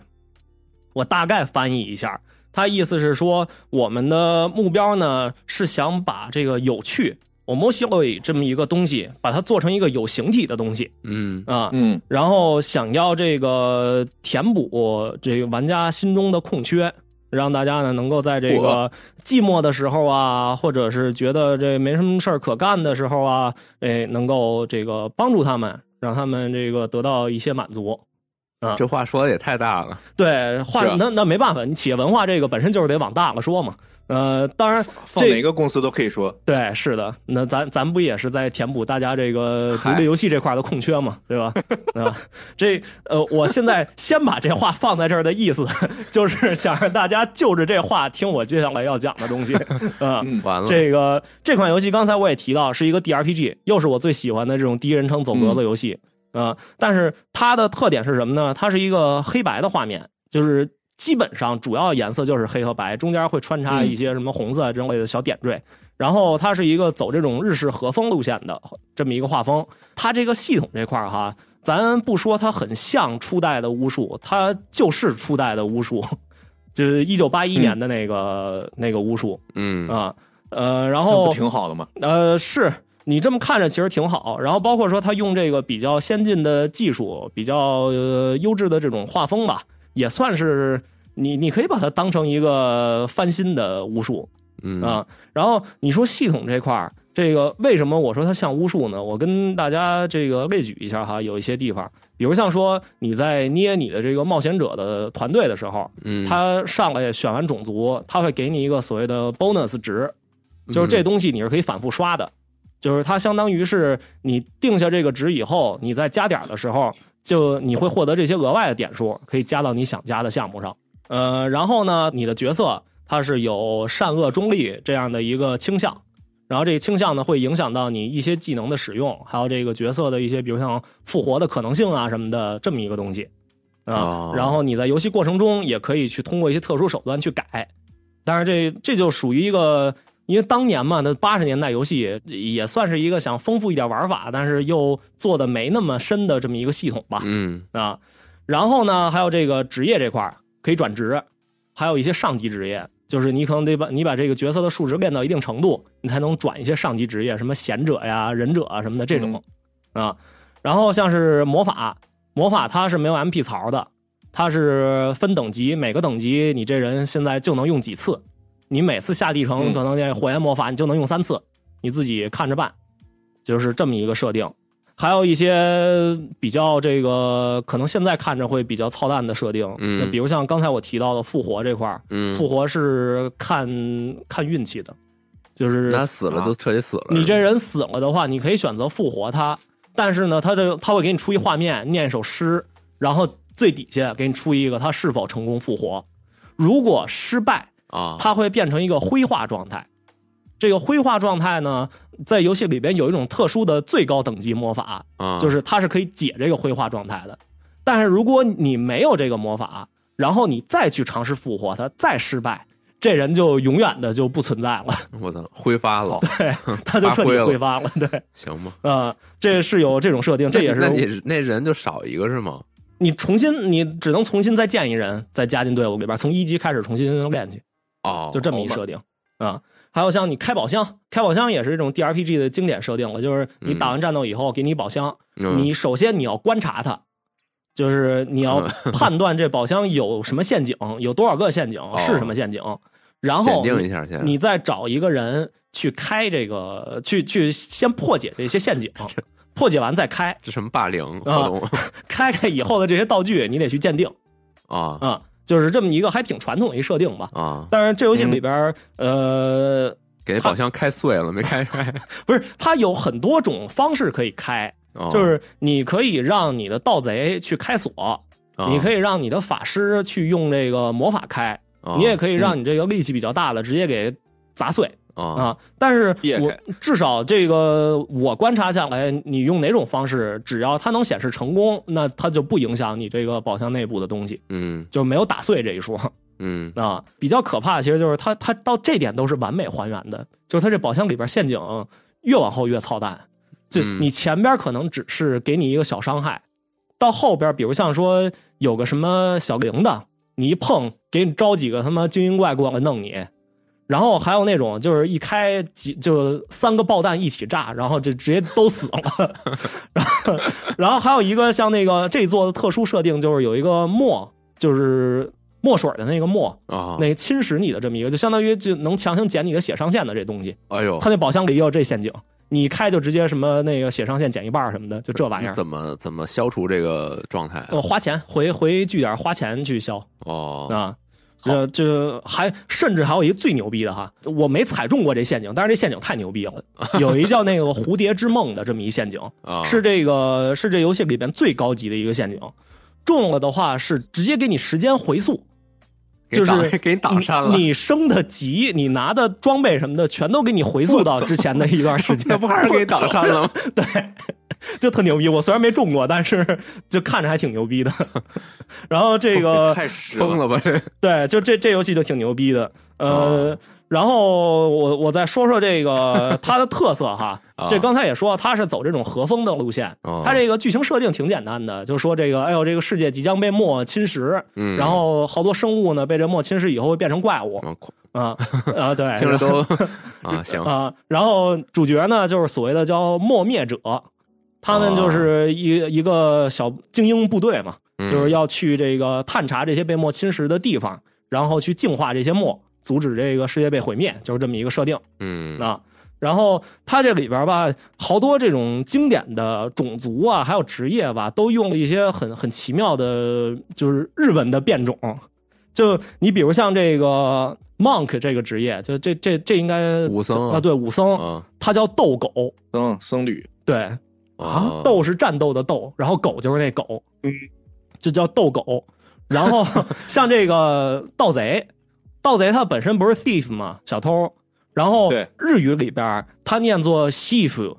我大概翻译一下，他意思是说，我们的目标呢是想把这个有趣 s i o i 这么一个东西，把它做成一个有形体的东西。嗯啊嗯，然后想要这个填补这个玩家心中的空缺，让大家呢能够在这个寂寞的时候啊，或者是觉得这没什么事儿可干的时候啊，哎，能够这个帮助他们，让他们这个得到一些满足。啊，这话说的也太大了。对，话那那没办法，你企业文化这个本身就是得往大了说嘛。呃，当然，放哪个公司都可以说。对，是的，那咱咱不也是在填补大家这个独立游戏这块的空缺嘛，对吧？[laughs] 啊，这呃，我现在先把这话放在这儿的意思，就是想让大家就着这话听我接下来要讲的东西。啊，完了，这个这款游戏刚才我也提到是一个 DRPG，又是我最喜欢的这种第一人称走格子游戏。啊，但是它的特点是什么呢？它是一个黑白的画面，就是基本上主要颜色就是黑和白，中间会穿插一些什么红色之类的小点缀。然后它是一个走这种日式和风路线的这么一个画风。它这个系统这块哈，咱不说它很像初代的巫术，它就是初代的巫术，就是一九八一年的那个那个巫术。嗯啊呃，然后挺好的嘛。呃是。你这么看着其实挺好，然后包括说他用这个比较先进的技术，比较优质的这种画风吧，也算是你你可以把它当成一个翻新的巫术，嗯。啊，然后你说系统这块儿，这个为什么我说它像巫术呢？我跟大家这个列举一下哈，有一些地方，比如像说你在捏你的这个冒险者的团队的时候，嗯，他上来选完种族，他会给你一个所谓的 bonus 值，就是这东西你是可以反复刷的。就是它相当于是你定下这个值以后，你在加点的时候，就你会获得这些额外的点数，可以加到你想加的项目上。呃，然后呢，你的角色它是有善恶中立这样的一个倾向，然后这个倾向呢会影响到你一些技能的使用，还有这个角色的一些，比如像复活的可能性啊什么的这么一个东西啊。然后你在游戏过程中也可以去通过一些特殊手段去改，但是这这就属于一个。因为当年嘛，那八十年代游戏也算是一个想丰富一点玩法，但是又做的没那么深的这么一个系统吧。嗯啊，然后呢，还有这个职业这块可以转职，还有一些上级职业，就是你可能得把你把这个角色的数值练到一定程度，你才能转一些上级职业，什么贤者呀、忍者啊什么的这种啊。然后像是魔法，魔法它是没有 MP 槽的，它是分等级，每个等级你这人现在就能用几次。你每次下地城可能那火焰魔法你就能用三次，你自己看着办，就是这么一个设定。还有一些比较这个可能现在看着会比较操蛋的设定，嗯，比如像刚才我提到的复活这块儿，嗯，复活是看看运气的，就是他死了就彻底死了。你这人死了的话，你可以选择复活他，但是呢，他就他会给你出一画面，念一首诗，然后最底下给你出一个他是否成功复活，如果失败。啊，它会变成一个灰化状态。这个灰化状态呢，在游戏里边有一种特殊的最高等级魔法，就是它是可以解这个灰化状态的。但是如果你没有这个魔法，然后你再去尝试复活它，再失败，这人就永远的就不存在了。我操，挥发了，[laughs] 对，他就彻底挥发了。对，行吗？啊，这是有这种设定，这也是那你那人就少一个是吗？你重新，你只能重新再建一人，再加进队伍里边，从一级开始重新练去。哦，就这么一设定啊，还有像你开宝箱，开宝箱也是这种 D R P G 的经典设定了，就是你打完战斗以后给你宝箱，你首先你要观察它，就是你要判断这宝箱有什么陷阱，有多少个陷阱，是什么陷阱，然后定一下先，你再找一个人去开这个，去去先破解这些陷阱，破解完再开，这什么霸凌活动？[laughs] 开开以后的这些道具你得去鉴定啊。啊。就是这么一个还挺传统的一设定吧啊！但是这游戏里边呃，给宝箱开碎了没开开？[laughs] 不是，它有很多种方式可以开，就是你可以让你的盗贼去开锁，你可以让你的法师去用这个魔法开，你也可以让你这个力气比较大的直接给砸碎。啊！但是我至少这个我观察下来，你用哪种方式，只要它能显示成功，那它就不影响你这个宝箱内部的东西。嗯，就没有打碎这一说。嗯啊，比较可怕的其实就是它，它到这点都是完美还原的，就是它这宝箱里边陷阱越往后越操蛋。就你前边可能只是给你一个小伤害，到后边，比如像说有个什么小铃铛，你一碰，给你招几个他妈精英怪过来弄你。然后还有那种，就是一开几就三个爆弹一起炸，然后就直接都死了。[laughs] 然后，然后还有一个像那个这座的特殊设定，就是有一个墨，就是墨水的那个墨啊，那侵蚀你的这么一个，就相当于就能强行减你的血上限的这东西。哎呦，他那宝箱里也有这陷阱，你开就直接什么那个血上限减一半什么的，就这玩意儿。怎么怎么消除这个状态？呃，花钱回回据点花钱去消。哦啊。这这还甚至还有一个最牛逼的哈，我没踩中过这陷阱，但是这陷阱太牛逼了。[laughs] 有一叫那个蝴蝶之梦的这么一陷阱，[laughs] 是这个是这游戏里边最高级的一个陷阱，中了的话是直接给你时间回溯，就是给你挡上了。你升的级，你拿的装备什么的，全都给你回溯到之前的一段时间。[laughs] 那不还是给你挡上了吗？对。就特牛逼，我虽然没中过，但是就看着还挺牛逼的。[laughs] 然后这个太疯了吧？对，就这这游戏就挺牛逼的。呃，然后我我再说说这个它的特色哈。这刚才也说，它是走这种和风的路线。它这个剧情设定挺简单的，就是说这个，哎呦，这个世界即将被墨侵蚀，然后好多生物呢被这墨侵蚀以后会变成怪物。啊啊，对，听着都啊行啊。然后主角呢就是所谓的叫墨灭者。他们就是一一个小精英部队嘛，就是要去这个探查这些被墨侵蚀的地方，然后去净化这些墨，阻止这个世界被毁灭，就是这么一个设定。嗯啊，然后它这里边吧，好多这种经典的种族啊，还有职业吧，都用了一些很很奇妙的，就是日文的变种。就你比如像这个 monk 这个职业，就这这这应该武僧啊，对武僧，他叫斗狗，僧，僧侣，对。啊，斗是战斗的斗，然后狗就是那狗，嗯，就叫斗狗。然后 [laughs] 像这个盗贼，盗贼他本身不是 thief 嘛？小偷。然后日语里边他念作 thief，，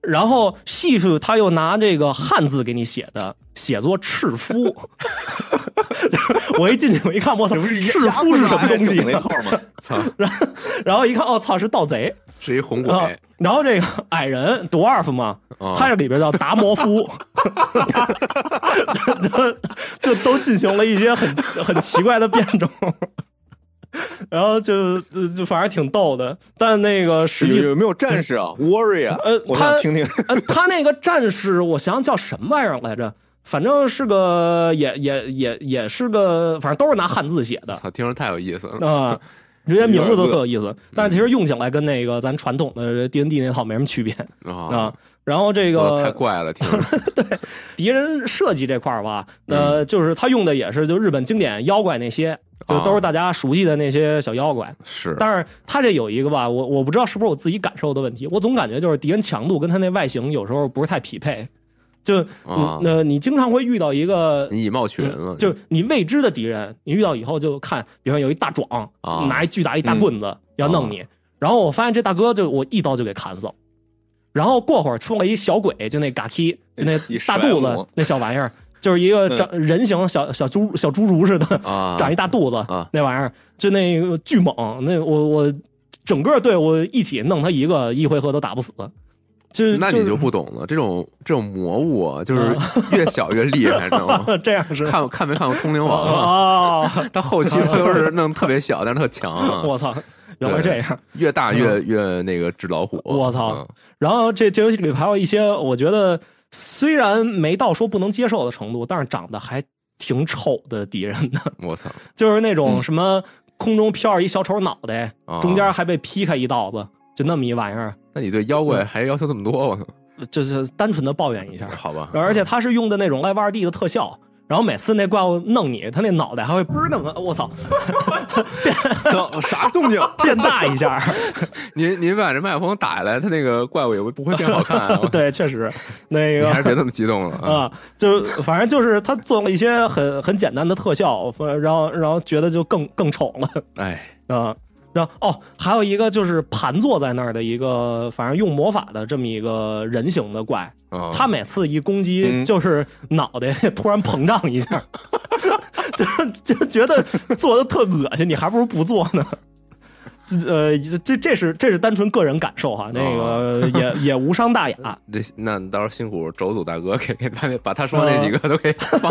然后 thief 他又拿这个汉字给你写的，写作赤夫。[laughs] 我一进去我一看，我操，赤夫是什么东西？那号吗？操！[laughs] 然后然后一看，哦操，是盗贼，是一红鬼。然后这个 [laughs] 矮人 dwarf 嘛，他这里边叫达摩夫，[laughs] 就就都进行了一些很很奇怪的变种。[laughs] 然后就就反正挺逗的，但那个实际有没有战士啊？Warrior，呃，我想听听。他那个战士，我想想叫什么玩意儿来着？反正是个，也也也也是个，反正都是拿汉字写的。操，听着太有意思了啊！这些名字都特有意思，但是其实用起来跟那个咱传统的 D N D 那套没什么区别啊。然后这个太怪了。[laughs] 对，敌人设计这块儿吧，呃，就是他用的也是就日本经典妖怪那些。就都是大家熟悉的那些小妖怪，是。但是他这有一个吧，我我不知道是不是我自己感受的问题，我总感觉就是敌人强度跟他那外形有时候不是太匹配。就那，你经常会遇到一个你以貌取人了，就你。未知的敌人，你遇到以后就看，比方有一大壮，拿一巨大一大棍子要弄你，然后我发现这大哥就我一刀就给砍死了，然后过会儿出来一小鬼，就那嘎踢，就那大肚子那小玩意儿。就是一个长人形小小猪小猪猪似的，长一大肚子，那玩意儿就那个巨猛。那我我整个队伍一起弄他一个，一回合都打不死。就是那你就不懂了，这种这种魔物啊，就是 [laughs] 越小越厉害，知道吗？[laughs] 这样是看看没看过《通灵王》啊？他后期他都是弄特别小，但是特强。[laughs] 我操，原来这样，越大越越那个纸老虎。我操！然后这这游戏里还有一些，我觉得。虽然没到说不能接受的程度，但是长得还挺丑的敌人呢。我操！就是那种什么空中飘着一小丑脑袋，中间还被劈开一道子，就那么一玩意儿。那你对妖怪还要求这么多？我操！就是单纯的抱怨一下，好吧。而且他是用的那种 Live 二 D 的特效。然后每次那怪物弄你，他那脑袋还会嘣那个，我操，[laughs] 变啥动静？[laughs] 变大一下。[laughs] 您您把这麦克风打下来，他那个怪物也不会变好看。对，确实，那个还是别那么激动了啊。就反正就是他做了一些很很简单的特效，然后然后觉得就更更丑了。哎啊。然后哦，还有一个就是盘坐在那儿的一个，反正用魔法的这么一个人形的怪，他每次一攻击就是脑袋突然膨胀一下，[laughs] 就就觉得做的特恶心，你还不如不做呢。呃，这这是这是单纯个人感受哈，那个也也无伤大雅。[laughs] 这那到时候辛苦轴组大哥给给把把他说那几个都给放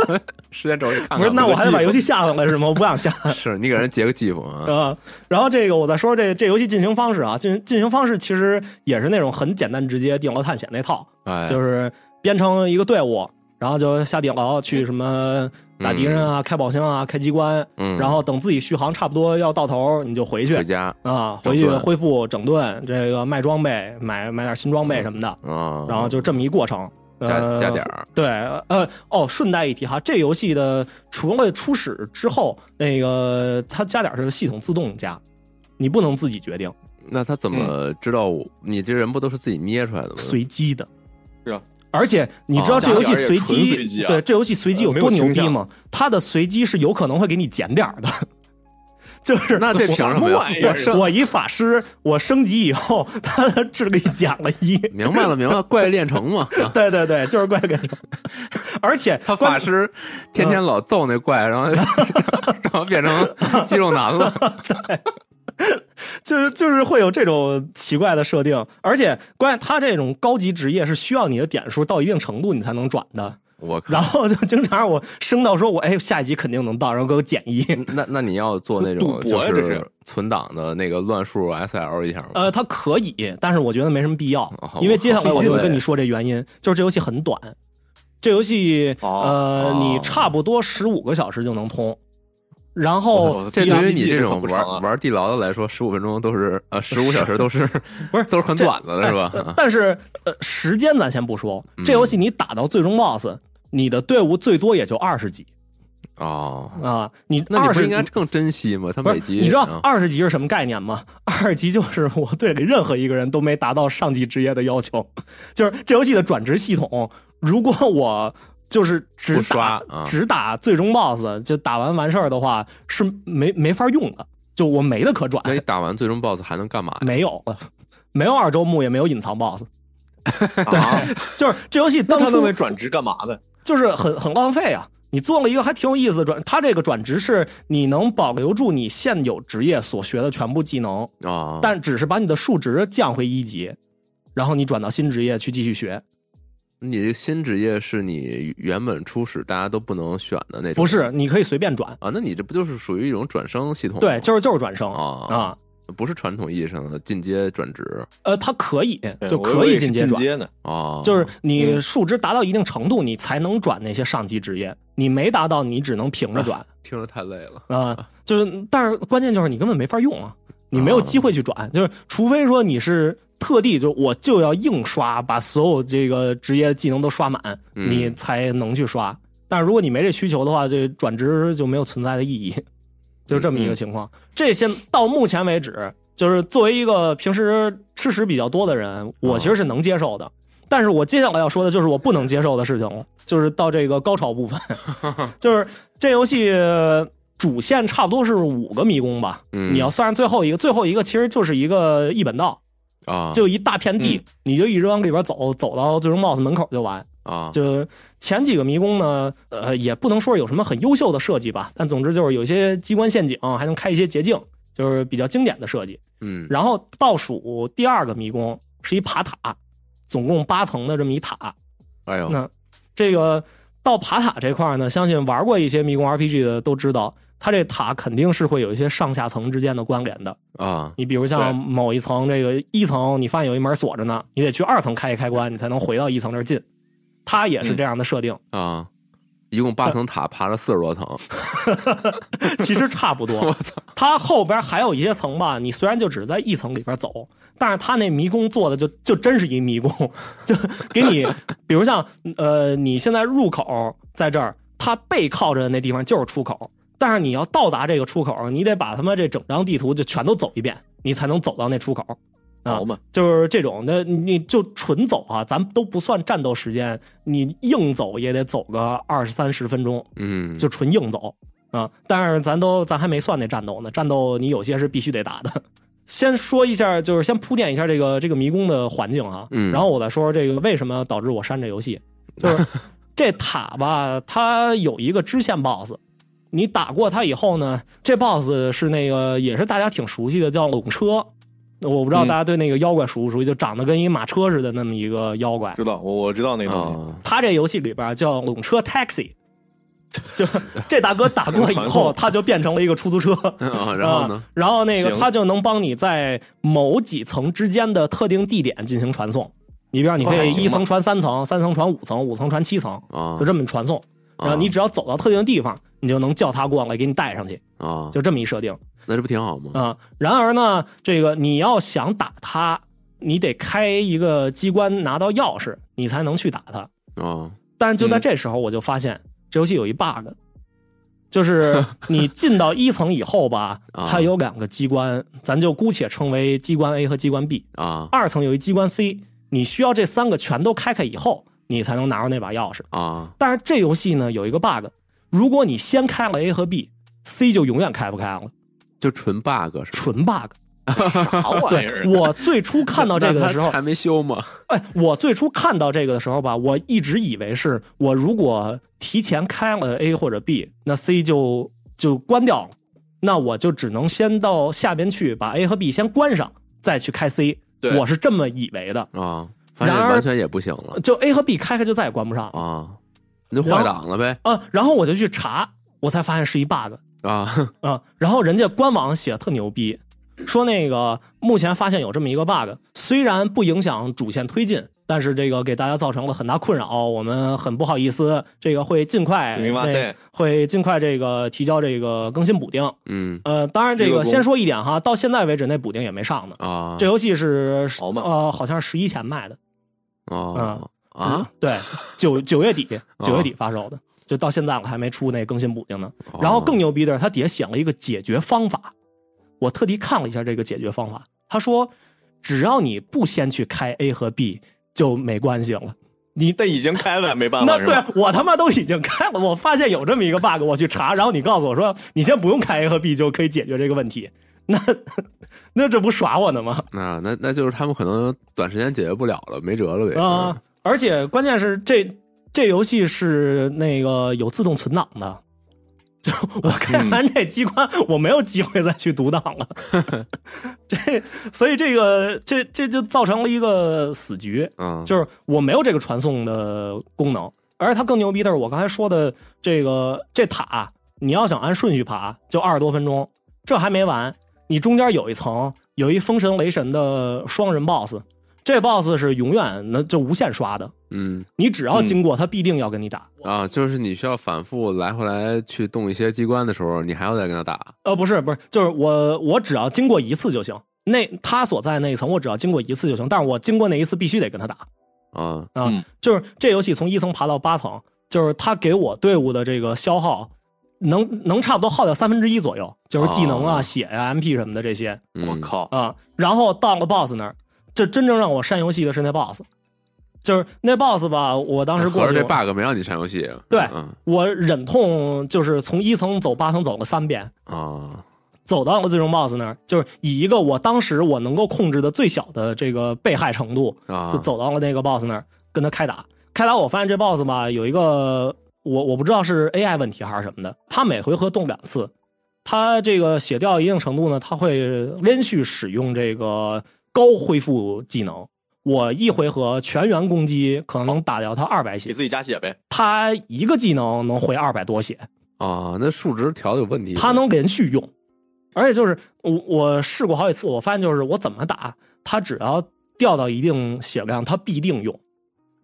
时间轴里看看。不是，那我还得把游戏下回来是吗？我不想下。是你给人截个 GIF 啊。[laughs] 然后这个我再说这这游戏进行方式啊，进进行方式其实也是那种很简单直接，地牢探险那套，就是编成一个队伍，然后就下地牢去什么。打敌人啊，开宝箱啊，开机关，然后等自己续航差不多要到头，你就回去。回家啊，回去恢复整顿，这个卖装备，买买点新装备什么的。啊，然后就这么一过程，加加点儿。对，呃，哦，顺带一提哈，这游戏的除了初始之后，那个它加点是系统自动加，你不能自己决定。那他怎么知道你这人不都是自己捏出来的吗？随机的，是啊。而且你知道这游戏随机，对这游戏随机有多牛逼吗？它的随机是有可能会给你减点的，[laughs] 就是那这凭什么呀？我一法师，我升级以后，[laughs] 他的智力减了一。[laughs] 明白了，明白了，怪练成嘛？对对对，就是怪练成。而且他法师天天老揍那怪，然后然后变成肌肉男了。对。[laughs] 就是就是会有这种奇怪的设定，而且关键他这种高级职业是需要你的点数到一定程度你才能转的。我然后就经常我升到说我哎下一集肯定能到，然后给我减一。那那你要做那种就是存档的那个乱数 S L 一下吗？呃，它可以，但是我觉得没什么必要，因为接下来我就会跟你说这原因，就是这游戏很短，这游戏呃你差不多十五个小时就能通。然后，这对于你这种玩玩地牢的来说，十五分钟都是呃，十五小时都是 [laughs] 不是都是很短的了，是吧？但是呃，时间咱先不说，这游戏你打到最终 BOSS，你的队伍最多也就二十级。哦啊，你那你不应该更珍惜吗？他每级你知道二十级是什么概念吗？二级就是我队里任何一个人都没达到上级职业的要求，[laughs] 就是这游戏的转职系统，如果我。就是只打只打最终 BOSS，就打完完事儿的话是没没法用的就我没的可转。那你打完最终 BOSS 还能干嘛？没有了，没有二周目，也没有隐藏 BOSS。[laughs] 对，[laughs] 就是这游戏当初那转职干嘛的？就是很很浪费啊！你做了一个还挺有意思的转，他这个转职是你能保留住你现有职业所学的全部技能啊，但只是把你的数值降回一级，然后你转到新职业去继续学。你的新职业是你原本初始大家都不能选的那种？不是，你可以随便转啊。那你这不就是属于一种转生系统？对，就是就是转生啊啊，不是传统意义上的进阶转职。呃，它可以就可以进阶转呢啊，就是你数值达到一定程度，你才能转那些上级职业。你没达到，你只能平着转。听着太累了啊！就是，但是关键就是你根本没法用啊，你没有机会去转，就是除非说你是。特地就我就要硬刷，把所有这个职业技能都刷满，你才能去刷。但是如果你没这需求的话，这转职就没有存在的意义，[laughs] 就这么一个情况。这些到目前为止，就是作为一个平时吃屎比较多的人，我其实是能接受的。但是我接下来要说的就是我不能接受的事情了，就是到这个高潮部分，[laughs] 就是这游戏主线差不多是五个迷宫吧。你要算上最后一个，最后一个其实就是一个一本道。啊，就一大片地，你就一直往里边走，走到最终 BOSS 门口就完啊。就前几个迷宫呢，呃，也不能说有什么很优秀的设计吧，但总之就是有一些机关陷阱，还能开一些捷径，就是比较经典的设计。嗯，然后倒数第二个迷宫是一爬塔，总共八层的这么一塔。哎呦，那这个到爬塔这块呢，相信玩过一些迷宫 RPG 的都知道。它这塔肯定是会有一些上下层之间的关联的。啊，你比如像某一层这个一层，你发现有一门锁着呢，你得去二层开一开关，你才能回到一层这儿进。它也是这样的设定。啊，一共八层塔，爬了四十多层，[laughs] 其实差不多。[laughs] 它后边还有一些层吧，你虽然就只在一层里边走，但是它那迷宫做的就就真是一迷宫，[laughs] 就给你，比如像呃，你现在入口在这儿，它背靠着的那地方就是出口。但是你要到达这个出口，你得把他妈这整张地图就全都走一遍，你才能走到那出口。啊，就是这种，那你就纯走啊，咱都不算战斗时间，你硬走也得走个二十三十分钟。嗯，就纯硬走啊。但是咱都咱还没算那战斗呢，战斗你有些是必须得打的。[laughs] 先说一下，就是先铺垫一下这个这个迷宫的环境啊，嗯，然后我再说说这个为什么导致我删这游戏，就是 [laughs] 这塔吧，它有一个支线 BOSS。你打过他以后呢？这 boss 是那个也是大家挺熟悉的，叫龙车。我不知道大家对那个妖怪熟不熟悉？就长得跟一马车似的那么一个妖怪。知道，我我知道那个。他这游戏里边叫龙车 taxi，就 [laughs] 这大哥打过以后，[laughs] 他就变成了一个出租车。然后呢？然后那个他就能帮你在某几层之间的特定地点进行传送。你比方你可以一层传三层，三层传五层，五层传七层，就这么传送。然后你只要走到特定的地方。你就能叫他过来给你带上去啊，就这么一设定，那这不挺好吗？啊，然而呢，这个你要想打他，你得开一个机关拿到钥匙，你才能去打他啊。但是就在这时候，我就发现这游戏有一 bug，就是 [laughs] 你进到一层以后吧，它有两个机关，咱就姑且称为机关 A 和机关 B 啊。二层有一机关 C，你需要这三个全都开开以后，你才能拿到那把钥匙啊。但是这游戏呢有一个 bug。如果你先开了 A 和 B，C 就永远开不开了，就纯 bug 是纯 bug，[laughs] 啥玩意儿？我最初看到这个的时候还没修吗？哎，我最初看到这个的时候吧，我一直以为是我如果提前开了 A 或者 B，那 C 就就关掉了，那我就只能先到下边去把 A 和 B 先关上，再去开 C。我是这么以为的啊，然而完全也不行了，就 A 和 B 开开就再也关不上啊。你就坏档了呗啊！然后我就去查，我才发现是一 bug 啊啊！然后人家官网写的特牛逼，说那个目前发现有这么一个 bug，虽然不影响主线推进，但是这个给大家造成了很大困扰，我们很不好意思，这个会尽快会尽快这个提交这个更新补丁。嗯呃，当然这个先说一点哈，到现在为止那补丁也没上呢啊！这游戏是呃好像是十一前卖的哦。啊，对，九九月底，九月底发售的，就到现在我还没出那更新补丁呢。然后更牛逼的是，他底下写了一个解决方法，我特地看了一下这个解决方法。他说，只要你不先去开 A 和 B 就没关系了。你这已经开了，没办法。[laughs] 那对我他妈都已经开了，我发现有这么一个 bug，我去查，然后你告诉我说，你先不用开 A 和 B 就可以解决这个问题。那那这不耍我呢吗？啊，那那就是他们可能短时间解决不了了，没辙了呗。啊，而且关键是这这游戏是那个有自动存档的，就 [laughs] 我开完这机关，我没有机会再去读档了。[laughs] 这所以这个这这就造成了一个死局，嗯，就是我没有这个传送的功能。而它更牛逼的是，我刚才说的这个这塔，你要想按顺序爬，就二十多分钟。这还没完，你中间有一层，有一封神雷神的双人 BOSS，这 BOSS 是永远能就无限刷的。嗯，你只要经过，他必定要跟你打啊。就是你需要反复来回来去动一些机关的时候，你还要再跟他打。呃，不是不是，就是我我只要经过一次就行。那他所在那一层，我只要经过一次就行。但是我经过那一次必须得跟他打。啊啊，就是这游戏从一层爬到八层，就是他给我队伍的这个消耗。能能差不多耗掉三分之一左右，就是技能啊、血呀、MP 什么的这些。我靠啊！然后到了 BOSS 那儿，这真正让我删游戏的是那 BOSS，就是那 BOSS 吧。我当时过去这 bug 没让你删游戏。对，我忍痛就是从一层走八层走了三遍啊，走到了最终 BOSS 那儿，就是以一个我当时我能够控制的最小的这个被害程度啊，就走到了那个 BOSS 那儿跟他开打。开打我发现这 BOSS 吧有一个。我我不知道是 AI 问题还是什么的，他每回合动两次，他这个血掉一定程度呢，他会连续使用这个高恢复技能。我一回合全员攻击可能能打掉他二百血，给自己加血呗。他一个技能能回二百多血啊，那数值调的有问题。他能连续用，而且就是我我试过好几次，我发现就是我怎么打，他只要掉到一定血量，他必定用。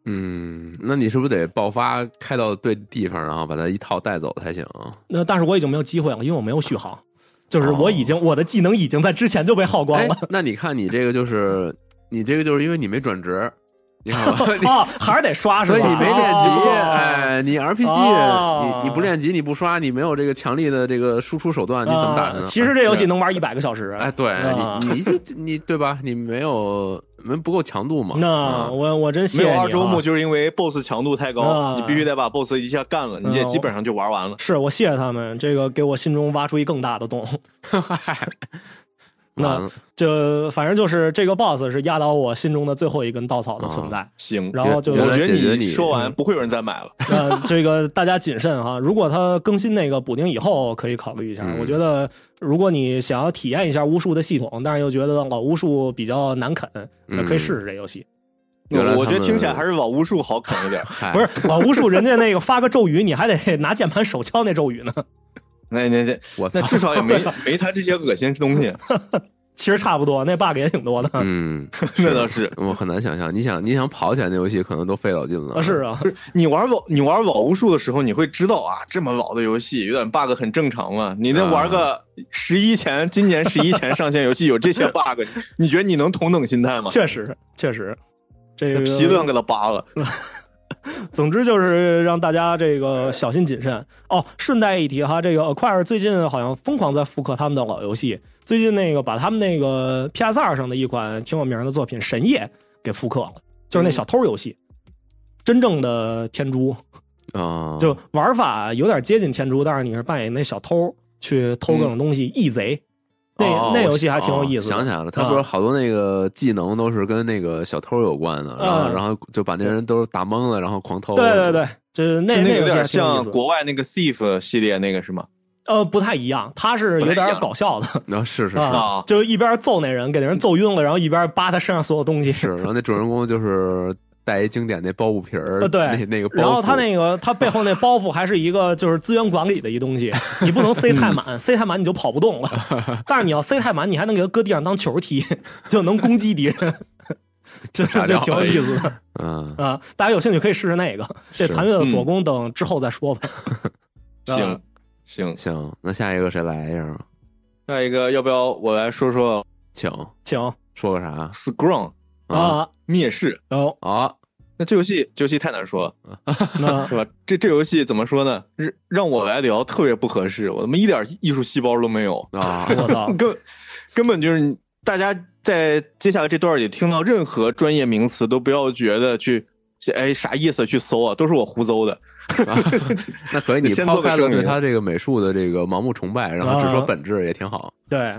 嗯，那你是不是得爆发开到对地方，然后把它一套带走才行？那但是我已经没有机会了，因为我没有续航，就是我已经我的技能已经在之前就被耗光了。那你看你这个就是你这个就是因为你没转职。你好，[laughs] 哦，还是得刷是吧？所以你没练级，哎，你 RPG，你你不练级，你不刷，你没有这个强力的这个输出手段，你怎么打呢？其实这游戏能玩一百个小时，哎，对你，你就你对吧？你没有没不够强度嘛？那我我真没有二周目，就是因为 BOSS 强度太高，你必须得把 BOSS 一下干了，你也基本上就玩完了。是我谢谢他们，这个给我心中挖出一更大的洞。[laughs] 那就反正就是这个 boss 是压倒我心中的最后一根稻草的存在。行，然后就我觉得你说完不会有人再买了。[laughs] 呃，这个大家谨慎哈，如果他更新那个补丁以后，可以考虑一下。我觉得如果你想要体验一下巫术的系统，但是又觉得老巫术比较难啃，那可以试试这游戏。我觉得听起来还是老巫术好啃一点。[laughs] 不是老巫术，人家那个发个咒语，你还得拿键盘手敲那咒语呢。那那那，我那至少也没 [laughs] 没他这些恶心东西。[laughs] 其实差不多，那 bug 也挺多的。嗯，[laughs] 那倒是，我很难想象。你想，你想跑起来那游戏，可能都费老劲了。是啊，你玩老你玩老巫术的时候，你会知道啊，这么老的游戏有点 bug 很正常嘛。你那玩个十一前，今年十一前上线游戏有这些 bug，你觉得你能同等心态吗？确实，确实，这个皮都想给他扒了。[laughs] 总之就是让大家这个小心谨慎哦。顺带一提哈，这个 Acquire 最近好像疯狂在复刻他们的老游戏。最近那个把他们那个 PS 二上的一款挺有名的作品《神夜》给复刻了，就是那小偷游戏，真正的天珠啊，就玩法有点接近天珠，但是你是扮演那小偷去偷各种东西，义贼。那那游戏还挺有意思。想起来了，他不是好多那个技能都是跟那个小偷有关的，然后然后就把那人都打懵了，然后狂偷。对对对，就是那那有点像国外那个 Thief 系列那个是吗？呃，不太一样，他是有点搞笑的。啊，是是是，就一边揍那人，给那人揍晕了，然后一边扒他身上所有东西。是，然后那主人公就是。带一经典那包袱皮儿，对，那那个，然后他那个他背后那包袱还是一个就是资源管理的一东西，[laughs] 你不能塞太满，塞太满你就跑不动了。[laughs] 但是你要塞太满，你还能给他搁地上当球踢，就能攻击敌人，[laughs] 就就挺有意思的。嗯啊，大家有兴趣可以试试那个。这残月的锁工等之后再说吧。行行行，那下一个谁来呀？下一个要不要我来说说？请请说个啥？Scrum。啊！灭世哦啊！那这游戏这游戏太难说 [laughs] 了，是吧？这这游戏怎么说呢？让让我来聊特别不合适，我他妈一点艺术细胞都没有啊！[laughs] 我操，根根本就是大家在接下来这段里听到任何专业名词，都不要觉得去哎啥意思去搜啊，都是我胡诌的。啊那可以，[laughs] 你抛开了对他这个美术的这个盲目崇拜，然后只说本质也挺好。对。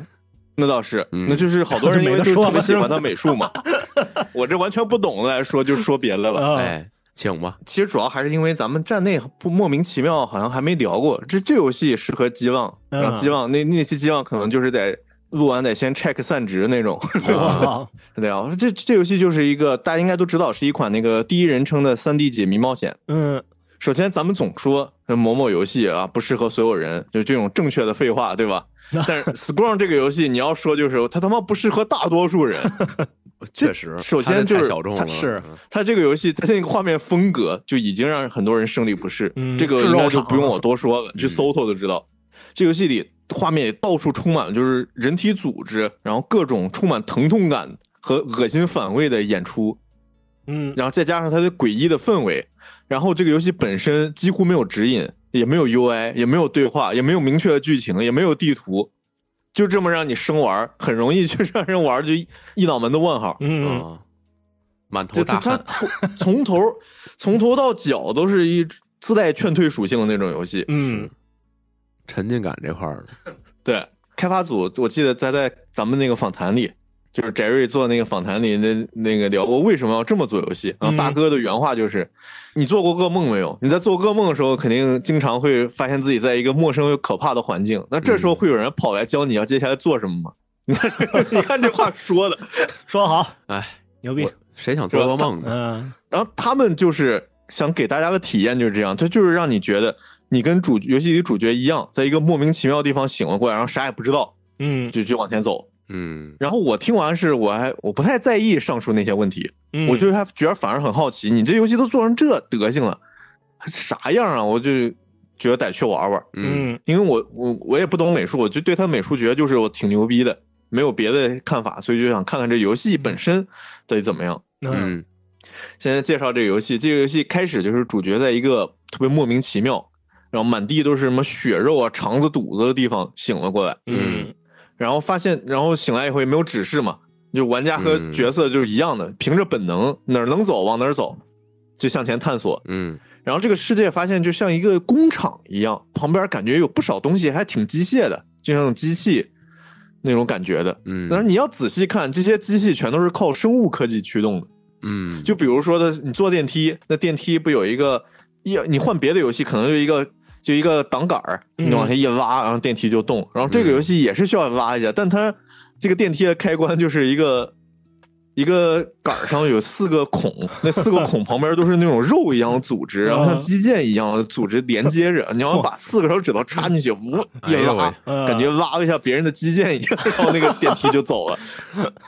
那倒是，那就是好多人 [laughs] 因为就特别喜欢他美术嘛。[laughs] 我这完全不懂的来说，就说别的了。哎，请吧。其实主要还是因为咱们站内不莫名其妙，好像还没聊过。这这游戏适合机望，然后机望那那期机望可能就是在录完得先 check 散值那种。[laughs] 对啊，这这游戏就是一个大家应该都知道，是一款那个第一人称的三 D 解谜冒险。嗯，首先咱们总说某某游戏啊不适合所有人，就这种正确的废话，对吧？但是 [laughs] Scrum 这个游戏，你要说就是它他妈不适合大多数人，[laughs] 确实。首先就是它是它这个游戏它那个画面风格就已经让很多人生理不适，这个应该就不用我多说了，[laughs] 去搜搜就知道。这游戏里画面到处充满了就是人体组织，然后各种充满疼痛感和恶心反胃的演出，嗯，然后再加上它的诡异的氛围，然后这个游戏本身几乎没有指引。也没有 UI，也没有对话，也没有明确的剧情，也没有地图，就这么让你生玩，很容易就让人玩就一脑门的问号。嗯，满头大汗。从头从头到脚都是一自带劝退属性的那种游戏。嗯，沉浸感这块儿，对开发组，我记得在在咱们那个访谈里。就是翟瑞做那个访谈里那那个聊过为什么要这么做游戏，然后大哥的原话就是：你做过噩梦没有？你在做噩梦的时候，肯定经常会发现自己在一个陌生又可怕的环境，那这时候会有人跑来教你要接下来做什么吗？[laughs] 你看，你看这话说的，[laughs] 说好，哎，牛逼！谁想做噩梦呢？嗯，然后他们就是想给大家的体验就是这样，他就是让你觉得你跟主游戏里主角一样，在一个莫名其妙的地方醒了过来，然后啥也不知道，嗯，就就往前走。嗯，然后我听完是，我还我不太在意上述那些问题，我就还觉得反而很好奇，你这游戏都做成这德行了，啥样啊？我就觉得得去玩玩。嗯，因为我我我也不懂美术，我就对他美术觉得就是我挺牛逼的，没有别的看法，所以就想看看这游戏本身到底怎么样。嗯，现在介绍这个游戏，这个游戏开始就是主角在一个特别莫名其妙，然后满地都是什么血肉啊、肠子、肚子的地方醒了过来。嗯。然后发现，然后醒来以后也没有指示嘛，就玩家和角色就是一样的，凭着本能哪儿能走往哪儿走，就向前探索。嗯，然后这个世界发现就像一个工厂一样，旁边感觉有不少东西还挺机械的，就像机器那种感觉的。嗯，但是你要仔细看，这些机器全都是靠生物科技驱动的。嗯，就比如说的，你坐电梯，那电梯不有一个一，你换别的游戏可能就一个。就一个挡杆儿，你往下一拉，然后电梯就动。然后这个游戏也是需要拉一下，但它这个电梯的开关就是一个一个杆儿上有四个孔，那四个孔旁边都是那种肉一样的组织，然后像肌腱一样的组织连接着。你要把四个手指头插进去，呜一拉，感觉拉了一下别人的肌腱一样，然后那个电梯就走了。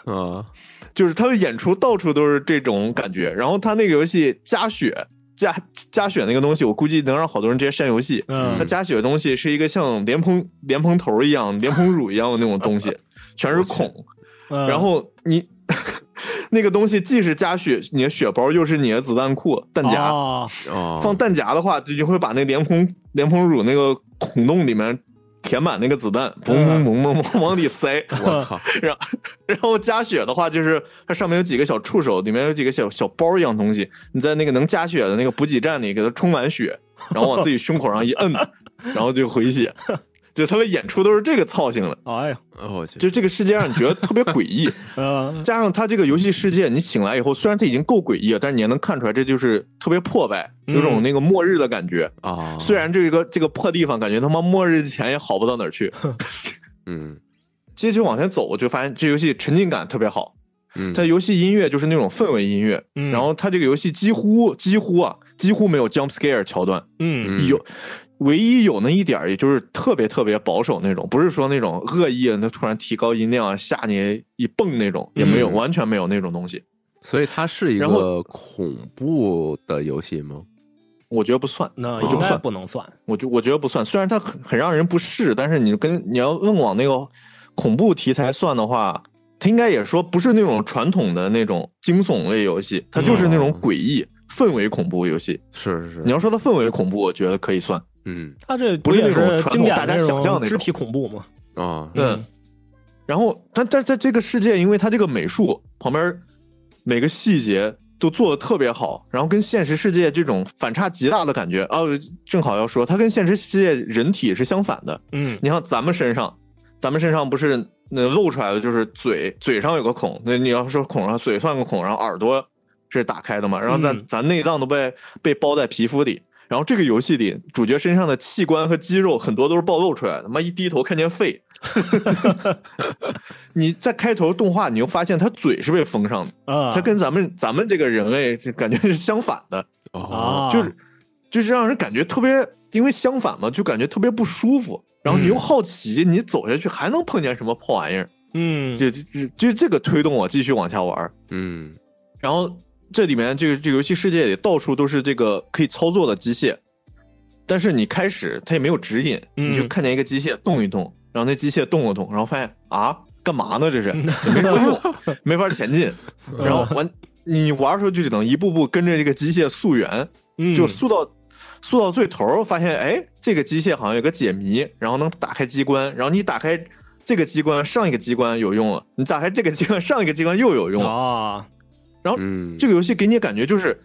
啊，就是他的演出到处都是这种感觉。然后他那个游戏加血。加加血那个东西，我估计能让好多人直接删游戏。嗯，它加血的东西是一个像莲蓬莲蓬头一样、莲蓬乳一样的那种东西，[laughs] 全是孔。然后你 [laughs] 那个东西既是加血，你的血包又是你的子弹库弹夹。哦，放弹夹的话，就就会把那莲蓬莲蓬乳那个孔洞里面。填满那个子弹，嘣嘣嘣嘣嘣往里塞，[laughs] 我靠！[laughs] 然然后加血的话，就是它上面有几个小触手，里面有几个小小包一样东西，你在那个能加血的那个补给站里给它充满血，然后往自己胸口上一摁，然后就回血。就他的演出都是这个操性的，哎呀，我去！就这个世界让你觉得特别诡异，[laughs] 加上他这个游戏世界，你醒来以后，虽然他已经够诡异了，但是你也能看出来，这就是特别破败，有种那个末日的感觉啊。虽然这个这个破地方，感觉他妈末日前也好不到哪儿去。嗯，[laughs] 接着往前走，我就发现这游戏沉浸感特别好。嗯，它游戏音乐就是那种氛围音乐，然后它这个游戏几乎几乎啊几乎没有 jump scare 桥段，嗯，有。唯一有那一点儿，也就是特别特别保守那种，不是说那种恶意，那突然提高音量吓你一蹦那种，也没有，完全没有那种东西。所以它是一个恐怖的游戏吗？我觉得不算，那应该不能算。我就我觉得不算，虽然它很很让人不适，但是你跟你要硬往那个恐怖题材算的话，它应该也说不是那种传统的那种惊悚类游戏，它就是那种诡异氛围恐怖游戏。是是是，你要说它氛围恐怖，我觉得可以算。嗯，他这不是那种传统大家想象的肢体恐怖吗？啊，嗯。然后，但但在这个世界，因为它这个美术旁边每个细节都做的特别好，然后跟现实世界这种反差极大的感觉啊，正好要说，它跟现实世界人体是相反的。嗯，你像咱们身上，咱们身上不是那露出来的，就是嘴嘴上有个孔，那你要说孔上嘴算个孔，然后耳朵是打开的嘛，然后咱咱内脏都被被包在皮肤里。然后这个游戏里，主角身上的器官和肌肉很多都是暴露出来的。妈一低头看见肺，[laughs] 你在开头动画，你又发现他嘴是被封上的啊，他跟咱们咱们这个人类就感觉是相反的啊，就是就是让人感觉特别，因为相反嘛，就感觉特别不舒服。然后你又好奇，你走下去还能碰见什么破玩意儿？嗯，就就就这个推动我继续往下玩。嗯，然后。这里面这个这个游戏世界里到处都是这个可以操作的机械，但是你开始它也没有指引，你就看见一个机械动一动，然后那机械动了动，然后发现啊，干嘛呢？这是没法用，[laughs] 没法前进。然后完，你玩的时候就只能一步步跟着这个机械溯源，就溯到溯到最头，发现哎，这个机械好像有个解谜，然后能打开机关，然后你打开这个机关，上一个机关有用了，你打开这个机关，上一个机关又有用了啊。然后，这个游戏给你感觉就是，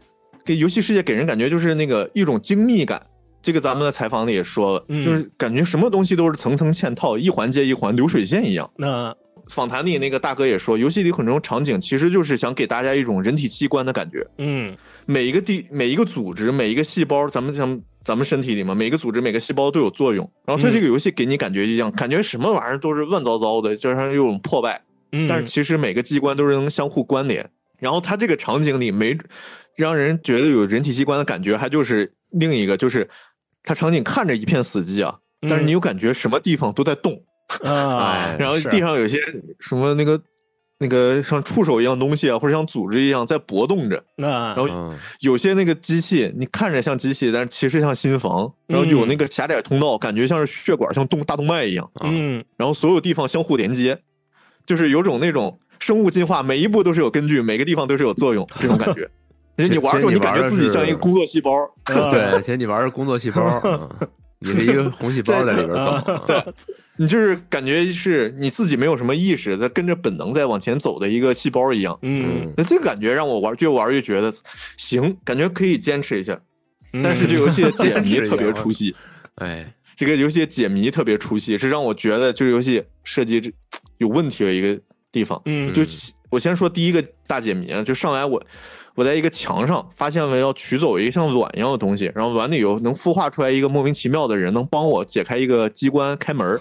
给游戏世界给人感觉就是那个一种精密感。这个咱们在采访里也说了，就是感觉什么东西都是层层嵌套，一环接一环，流水线一样。那访谈里那个大哥也说，游戏里很多场景其实就是想给大家一种人体器官的感觉。嗯，每一个地、每一个组织、每一个细胞，咱们像咱们身体里嘛，每个组织、每个细胞都有作用。然后它这个游戏给你感觉一样，感觉什么玩意儿都是乱糟糟的，就像有种破败。嗯，但是其实每个机关都是能相互关联。然后它这个场景里没让人觉得有人体器官的感觉，还就是另一个，就是它场景看着一片死寂啊，但是你又感觉什么地方都在动啊，[laughs] 然后地上有些什么那个那个像触手一样东西啊，或者像组织一样在搏动着，然后有些那个机器你看着像机器，但是其实像心房，然后有那个狭窄通道，感觉像是血管，像动大动脉一样，嗯，然后所有地方相互连接，就是有种那种。生物进化每一步都是有根据，每个地方都是有作用，[laughs] 这种感觉。你玩的时候，你感觉自己像一个工作细胞。[laughs] 对，其实你玩是工作细胞，[laughs] 你是一个红细胞在里边走。对，你就是感觉是你自己没有什么意识，在跟着本能在往前走的一个细胞一样。嗯，那这个感觉让我玩，越玩越觉得行，感觉可以坚持一下。但是这游戏的解谜特别出戏。哎，这个游戏解谜特别出戏，是让我觉得这个游戏设计这有问题的一个。地方，嗯，就我先说第一个大解谜啊，就上来我我在一个墙上发现了要取走一个像卵一样的东西，然后卵里有能孵化出来一个莫名其妙的人，能帮我解开一个机关开门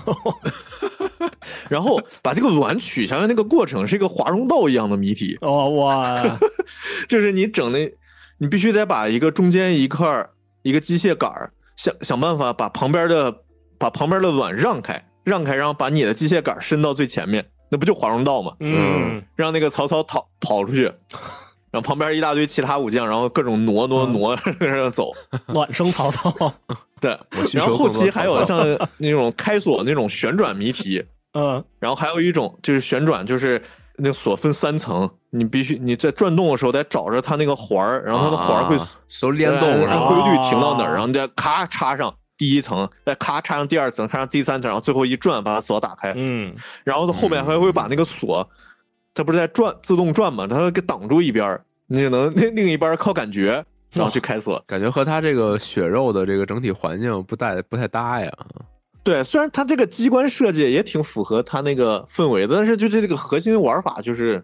[laughs] 然后把这个卵取下来那个过程是一个华容道一样的谜题哦哇，[laughs] 就是你整的，你必须得把一个中间一块一个机械杆想想办法把旁边的把旁边的卵让开让开，然后把你的机械杆伸到最前面。那不就华容道吗？嗯，让那个曹操逃跑出去，然后旁边一大堆其他武将，然后各种挪挪挪 [laughs] 着走，暖生曹操。对，然后后期还有像那种开锁那种旋转谜题，[laughs] 嗯，然后还有一种就是旋转，就是那锁分三层，你必须你在转动的时候得找着它那个环儿，然后它的环儿会都联动，按规律停到哪儿，然后你再咔插上。第一层，再咔插上第二层，插上第三层，然后最后一转，把锁打开。嗯，然后后面还会把那个锁，它不是在转，自动转嘛，它会给挡住一边你就能 [laughs] 另另一边靠感觉，然后去开锁。感觉和它这个血肉的这个整体环境不太不太搭呀。对，虽然它这个机关设计也挺符合它那个氛围的，但是就这这个核心玩法就是。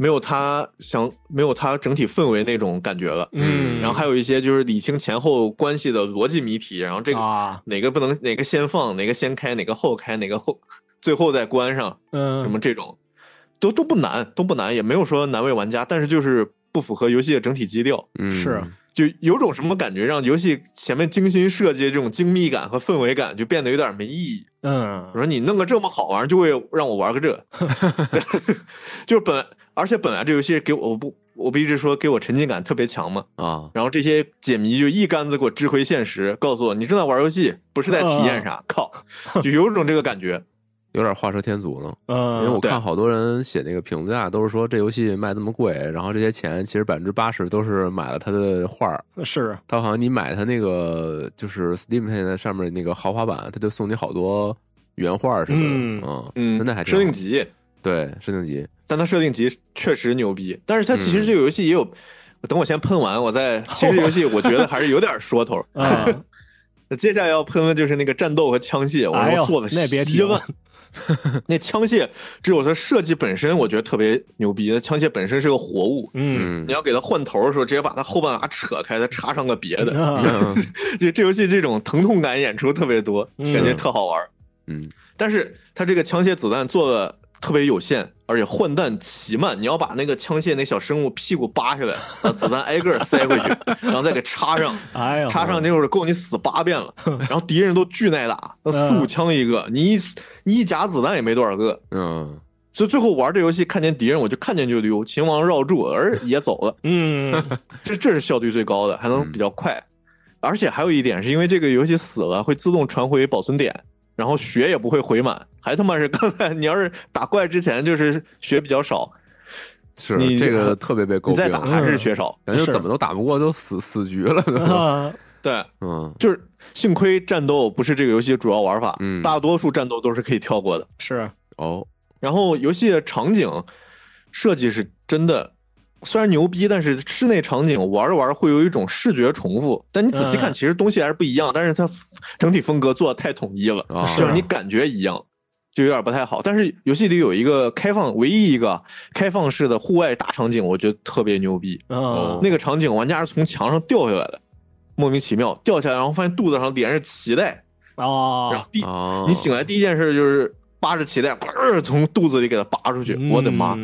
没有他想，没有他整体氛围那种感觉了。嗯，然后还有一些就是理清前后关系的逻辑谜题，然后这个哪个不能，哪个先放，哪个先开，哪个后开，哪个后最后再关上，嗯，什么这种，都都不难，都不难，也没有说难为玩家，但是就是不符合游戏的整体基调。嗯，是，就有种什么感觉，让游戏前面精心设计的这种精密感和氛围感就变得有点没意义。嗯，我说你弄个这么好玩，就会让我玩个这，[laughs] [laughs] 就是本。而且本来这游戏给我不，我不一直说给我沉浸感特别强嘛啊，然后这些解谜就一竿子给我支回现实，告诉我你正在玩游戏，不是在体验啥，靠，就有种这个感觉，[laughs] 有点画蛇添足了。嗯，因为我看好多人写那个评价，都是说这游戏卖这么贵，然后这些钱其实百分之八十都是买了他的画儿。是，他好像你买他那个就是 Steam 现在上面那个豪华版，他就送你好多原画什么的。嗯嗯，那还设定集，对设定集。但它设定集确实牛逼，但是它其实这个游戏也有，等我先喷完，我再。其实游戏我觉得还是有点说头。[laughs] 嗯。接下来要喷的就是那个战斗和枪械，我要做的那别提了。那枪械只有它设计本身，我觉得特别牛逼。那枪械本身是个活物，嗯，你要给它换头的时候，直接把它后半拉扯开，再插上个别的。[laughs] 就这游戏这种疼痛感演出特别多，感觉特好玩。嗯，但是它这个枪械子弹做的特别有限，而且换弹奇慢。你要把那个枪械那小生物屁股扒下来，把子弹 [laughs] 挨个塞回去，[laughs] 然后再给插上。哎呀，插上那会儿够你死八遍了。[laughs] 然后敌人都巨耐打，那四五枪一个，你一你一夹子弹也没多少个。嗯，所以最后玩这游戏，看见敌人我就看见就溜，秦王绕柱而也走了。嗯，这这是效率最高的，还能比较快。而且还有一点是因为这个游戏死了会自动传回保存点。然后血也不会回满，还他妈是刚才你要是打怪之前就是血比较少，是你这个特别被诟病。你再打还是血少，[laughs] 感觉怎么都打不过，都死死局了。[laughs] 对，嗯，就是幸亏战斗不是这个游戏主要玩法，嗯，大多数战斗都是可以跳过的。是哦，然后游戏的场景设计是真的。虽然牛逼，但是室内场景玩着玩着会有一种视觉重复。但你仔细看，其实东西还是不一样。但是它整体风格做的太统一了，就是你感觉一样，就有点不太好。但是游戏里有一个开放，唯一一个开放式的户外大场景，我觉得特别牛逼。那个场景，玩家是从墙上掉下来的，莫名其妙掉下来，然后发现肚子上连着脐带哦，然后第你醒来第一件事就是扒着脐带，砰，从肚子里给它拔出去。我的妈！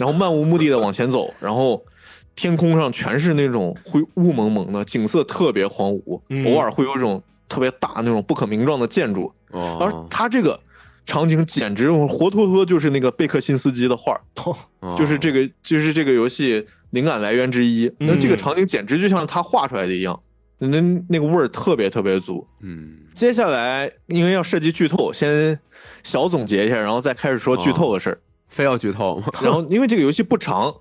然后漫无目的的往前走，[laughs] 然后天空上全是那种灰雾蒙蒙的景色，特别荒芜，偶尔会有一种特别大那种不可名状的建筑。哦，而他这个场景简直活脱脱就是那个贝克辛斯基的画就是这个就是这个游戏灵感来源之一。那这个场景简直就像他画出来的一样，那那个味儿特别特别足。嗯，接下来因为要涉及剧透，先小总结一下，然后再开始说剧透的事儿。非要剧透吗？[laughs] 然后，因为这个游戏不长，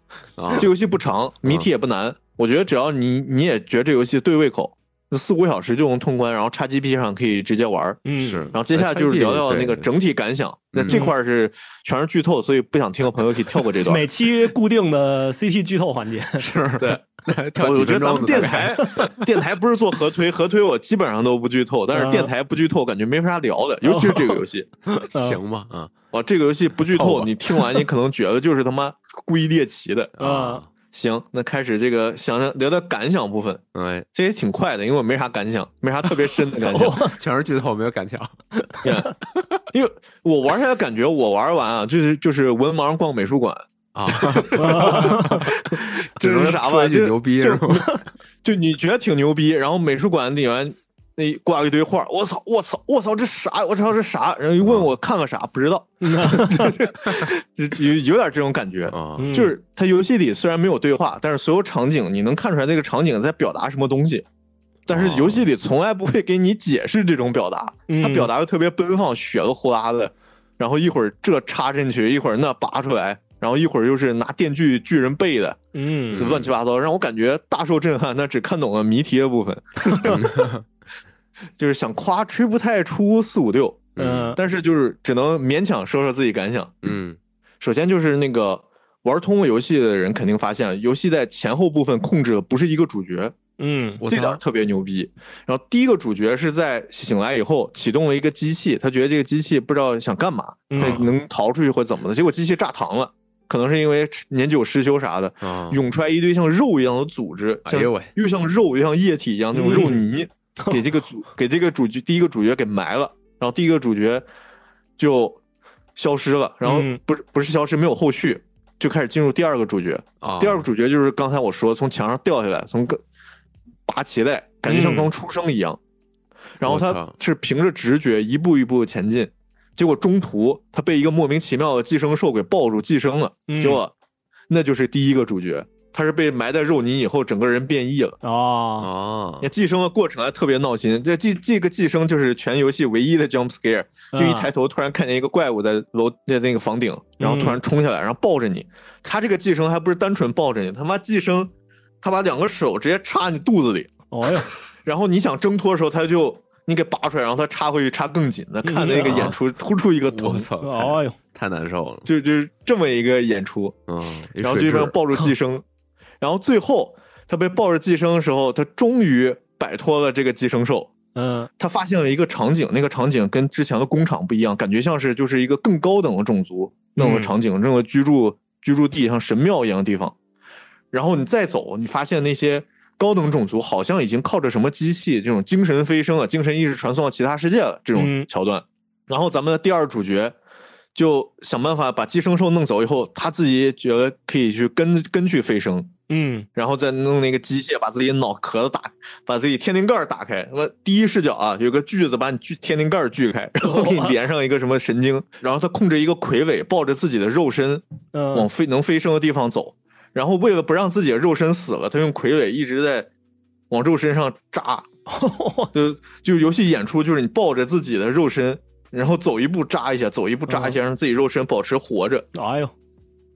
这游戏不长，谜题也不难。我觉得只要你你也觉得这游戏对胃口，那四五小时就能通关。然后叉 G P 上可以直接玩。嗯，是。然后接下来就是聊聊那个整体感想。那这块是全是剧透，所以不想听的朋友可以跳过这段。每期固定的 C T 剧透环节是对。[laughs] 我觉得咱们电台电台不是做合推，合推我基本上都不剧透，但是电台不剧透，感觉没啥聊的，尤其是这个游戏。[laughs] 行吧，啊。哦，这个游戏不剧透，你听完你可能觉得就是他妈故意猎奇的啊。行，那开始这个想想聊聊感想部分。哎，这也挺快的，因为我没啥感想，没啥特别深的感 [laughs] 想，全是剧透，没有感想。因为我玩下来感觉，我玩完啊，就是就是文盲逛美术馆啊，[laughs] 这是啥吧？就牛逼是吗？[laughs] 就你觉得挺牛逼，然后美术馆里面。那挂一堆画，我操，我操，我操，这啥？我操，这啥？然后一问我看个啥？不知道，[laughs] 有有点这种感觉啊。就是它游戏里虽然没有对话，但是所有场景你能看出来那个场景在表达什么东西。但是游戏里从来不会给你解释这种表达，它表达的特别奔放，血都呼啦的。然后一会儿这插进去，一会儿那拔出来，然后一会儿又是拿电锯锯人背的，嗯，就乱七八糟，让我感觉大受震撼。那只看懂了谜题的部分。[laughs] 就是想夸吹不太出四五六，嗯，但是就是只能勉强说说自己感想，嗯，首先就是那个玩通了游戏的人肯定发现，游戏在前后部分控制的不是一个主角，嗯，这点特别牛逼。然后第一个主角是在醒来以后启动了一个机器，他觉得这个机器不知道想干嘛，能逃出去或怎么的，结果机器炸膛了，可能是因为年久失修啥的，涌出来一堆像肉一样的组织，哎呦喂，又像肉又像液体一样那种肉泥。[laughs] 给这个主给这个主角第一个主角给埋了，然后第一个主角就消失了，然后不是不是消失，没有后续，就开始进入第二个主角。第二个主角就是刚才我说从墙上掉下来，从个拔脐带，感觉像刚出生一样。然后他是凭着直觉一步一步前进，结果中途他被一个莫名其妙的寄生兽给抱住寄生了，结果那就是第一个主角。他是被埋在肉泥以后，整个人变异了哦哦，那寄生的过程还特别闹心。这寄这个寄生就是全游戏唯一的 jump scare，就一抬头突然看见一个怪物在楼在那个房顶，然后突然冲下来，然后抱着你。他这个寄生还不是单纯抱着你，他妈寄生，他把两个手直接插你肚子里。哦哟，[laughs] 然后你想挣脱的时候，他就你给拔出来，然后他插回去插更紧。的，看那个演出突出一个头，我操，哎呦，太难受了。就就是这么一个演出，嗯，然后就这样抱住寄生。然后最后他被抱着寄生的时候，他终于摆脱了这个寄生兽，嗯，他发现了一个场景，那个场景跟之前的工厂不一样，感觉像是就是一个更高等的种族那种场景，那种居住居住地，像神庙一样的地方。然后你再走，你发现那些高等种族好像已经靠着什么机器，这种精神飞升啊，精神意识传送到其他世界了这种桥段。然后咱们的第二主角就想办法把寄生兽弄走以后，他自己觉得可以去跟跟去飞升。嗯，然后再弄那个机械把自己脑壳子打，[laughs] 把自己天灵盖打开。那么第一视角啊，有个锯子把你锯天灵盖锯开，[laughs] 然后给你连上一个什么神经，然后他控制一个傀儡，抱着自己的肉身往飞能飞升的地方走。然后为了不让自己的肉身死了，他用傀儡一直在往肉身上扎。[laughs] 就就游戏演出就是你抱着自己的肉身，然后走一步扎一下，走一步扎一下，让自己肉身保持活着。哎呦！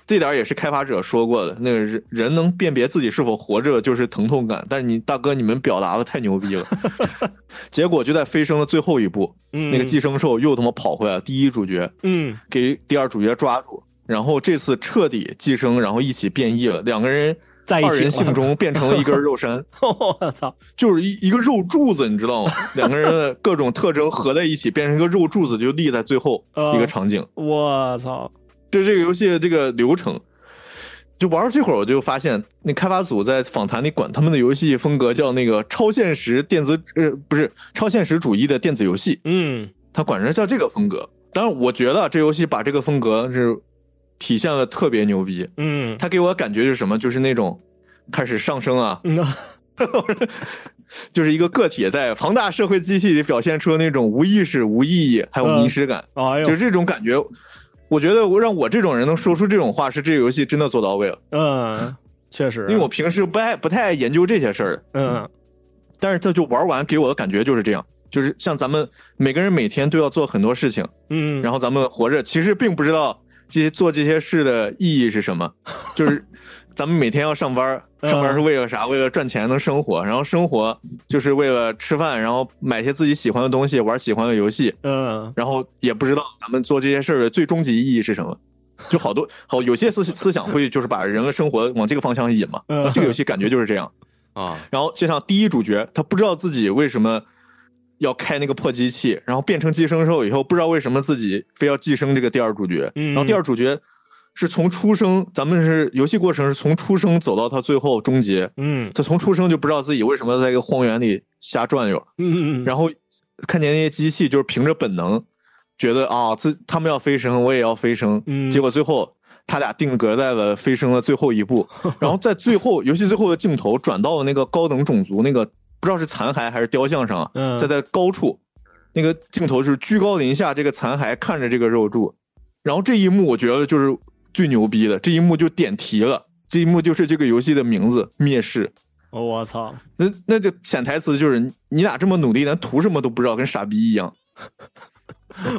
这点也是开发者说过的，那个人人能辨别自己是否活着就是疼痛感。但是你大哥，你们表达的太牛逼了，[laughs] 结果就在飞升的最后一步，那个寄生兽又他妈跑回来，第一主角，嗯，给第二主角抓住，然后这次彻底寄生，然后一起变异了，[laughs] 两个人在二人性中变成了一根肉身，[laughs] 我操，就是一一个肉柱子，你知道吗？两个人的各种特征合在一起，变成一个肉柱子，就立在最后一个场景，我操。这这个游戏的这个流程，就玩到这会儿，我就发现那开发组在访谈里管他们的游戏风格叫那个超现实电子呃不是超现实主义的电子游戏，嗯，他管人叫这个风格。当然，我觉得这游戏把这个风格是体现的特别牛逼，嗯，他给我感觉是什么？就是那种开始上升啊，[laughs] 就是一个个体在庞大社会机器里表现出那种无意识、无意义还有迷失感，哎呦，就这种感觉。我觉得我让我这种人能说出这种话，是这个游戏真的做到位了。嗯，确实，因为我平时不爱不太爱研究这些事儿。嗯，但是他就玩完给我的感觉就是这样，就是像咱们每个人每天都要做很多事情，嗯，然后咱们活着其实并不知道这些做这些事的意义是什么，就是咱们每天要上班。上班是为了啥？为了赚钱能生活，然后生活就是为了吃饭，然后买些自己喜欢的东西，玩喜欢的游戏。嗯，然后也不知道咱们做这些事儿的最终极意义是什么，[laughs] 就好多好有些思思想会就是把人的生活往这个方向引嘛。这个游戏感觉就是这样 [laughs] 啊。然后就像第一主角，他不知道自己为什么要开那个破机器，然后变成寄生兽以后，不知道为什么自己非要寄生这个第二主角。然后第二主角。是从出生，咱们是游戏过程是从出生走到他最后终结。嗯，他从出生就不知道自己为什么在一个荒原里瞎转悠。嗯嗯然后看见那些机器，就是凭着本能，觉得啊，自他们要飞升，我也要飞升。嗯。结果最后他俩定格在了飞升的最后一步。[laughs] 然后在最后游戏最后的镜头转到了那个高等种族那个不知道是残骸还是雕像上。嗯。在在高处，那个镜头是居高临下，这个残骸看着这个肉柱。然后这一幕我觉得就是。最牛逼的这一幕就点题了，这一幕就是这个游戏的名字“灭世”。我操！那那就潜台词就是你俩这么努力，咱图什么都不知道，跟傻逼一样。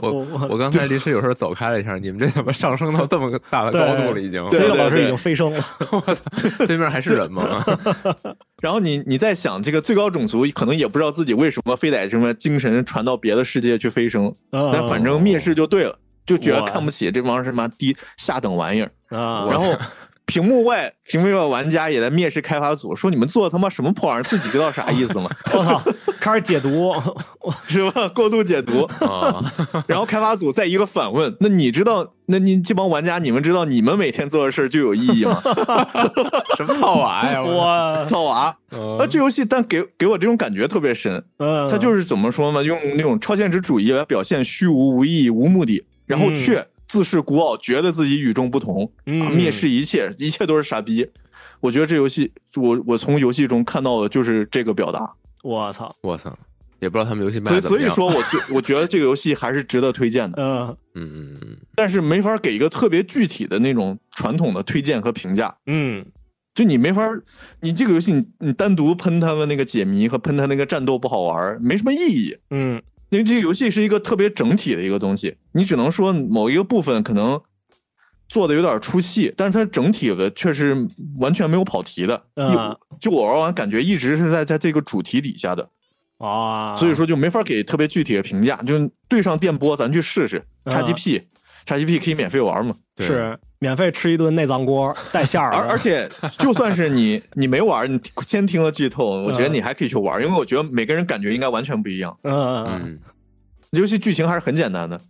我我刚才临时有时候走开了一下，你们这怎么上升到这么大的高度了？已经，C 老师已经飞升了。我操！对面还是人吗？[laughs] 然后你你在想，这个最高种族可能也不知道自己为什么非得什么精神传到别的世界去飞升，但反正灭世就对了。就觉得看不起这帮什么低下等玩意儿啊！然后 [laughs] 屏幕外屏幕外玩家也在蔑视开发组，说你们做他妈什么破玩意儿？自己知道啥意思吗？[laughs] 我操！开始解读 [laughs] 是吧？过度解读啊！然后开发组再一个反问：那你知道？那你这帮玩家，你们知道你们每天做的事儿就有意义吗？什么套娃呀？我套娃！啊，这游戏但给给我这种感觉特别深。嗯，他就是怎么说呢？用那种超现实主义来表现虚无、无意义、无目的。然后却自视孤傲，觉得自己与众不同，蔑视一切，一切都是傻逼。我觉得这游戏，我我从游戏中看到的就是这个表达。我操，我操，也不知道他们游戏卖的怎么样。所以说，[laughs] 我我觉得这个游戏还是值得推荐的。嗯嗯嗯嗯。但是没法给一个特别具体的那种传统的推荐和评价。嗯，就你没法，你这个游戏你你单独喷他们那个解谜和喷他那个战斗不好玩，没什么意义。嗯。因为这个游戏是一个特别整体的一个东西，你只能说某一个部分可能做的有点出戏，但是它整体的却是完全没有跑题的。嗯，就我玩完感觉一直是在在这个主题底下的啊，所以说就没法给特别具体的评价。就对上电波，咱去试试。叉 G P 叉 G P 可以免费玩嘛？是免费吃一顿内脏锅带馅儿。而而且就算是你 [laughs] 你没玩，你先听了剧透，我觉得你还可以去玩，因为我觉得每个人感觉应该完全不一样。嗯嗯嗯，游戏剧情还是很简单的。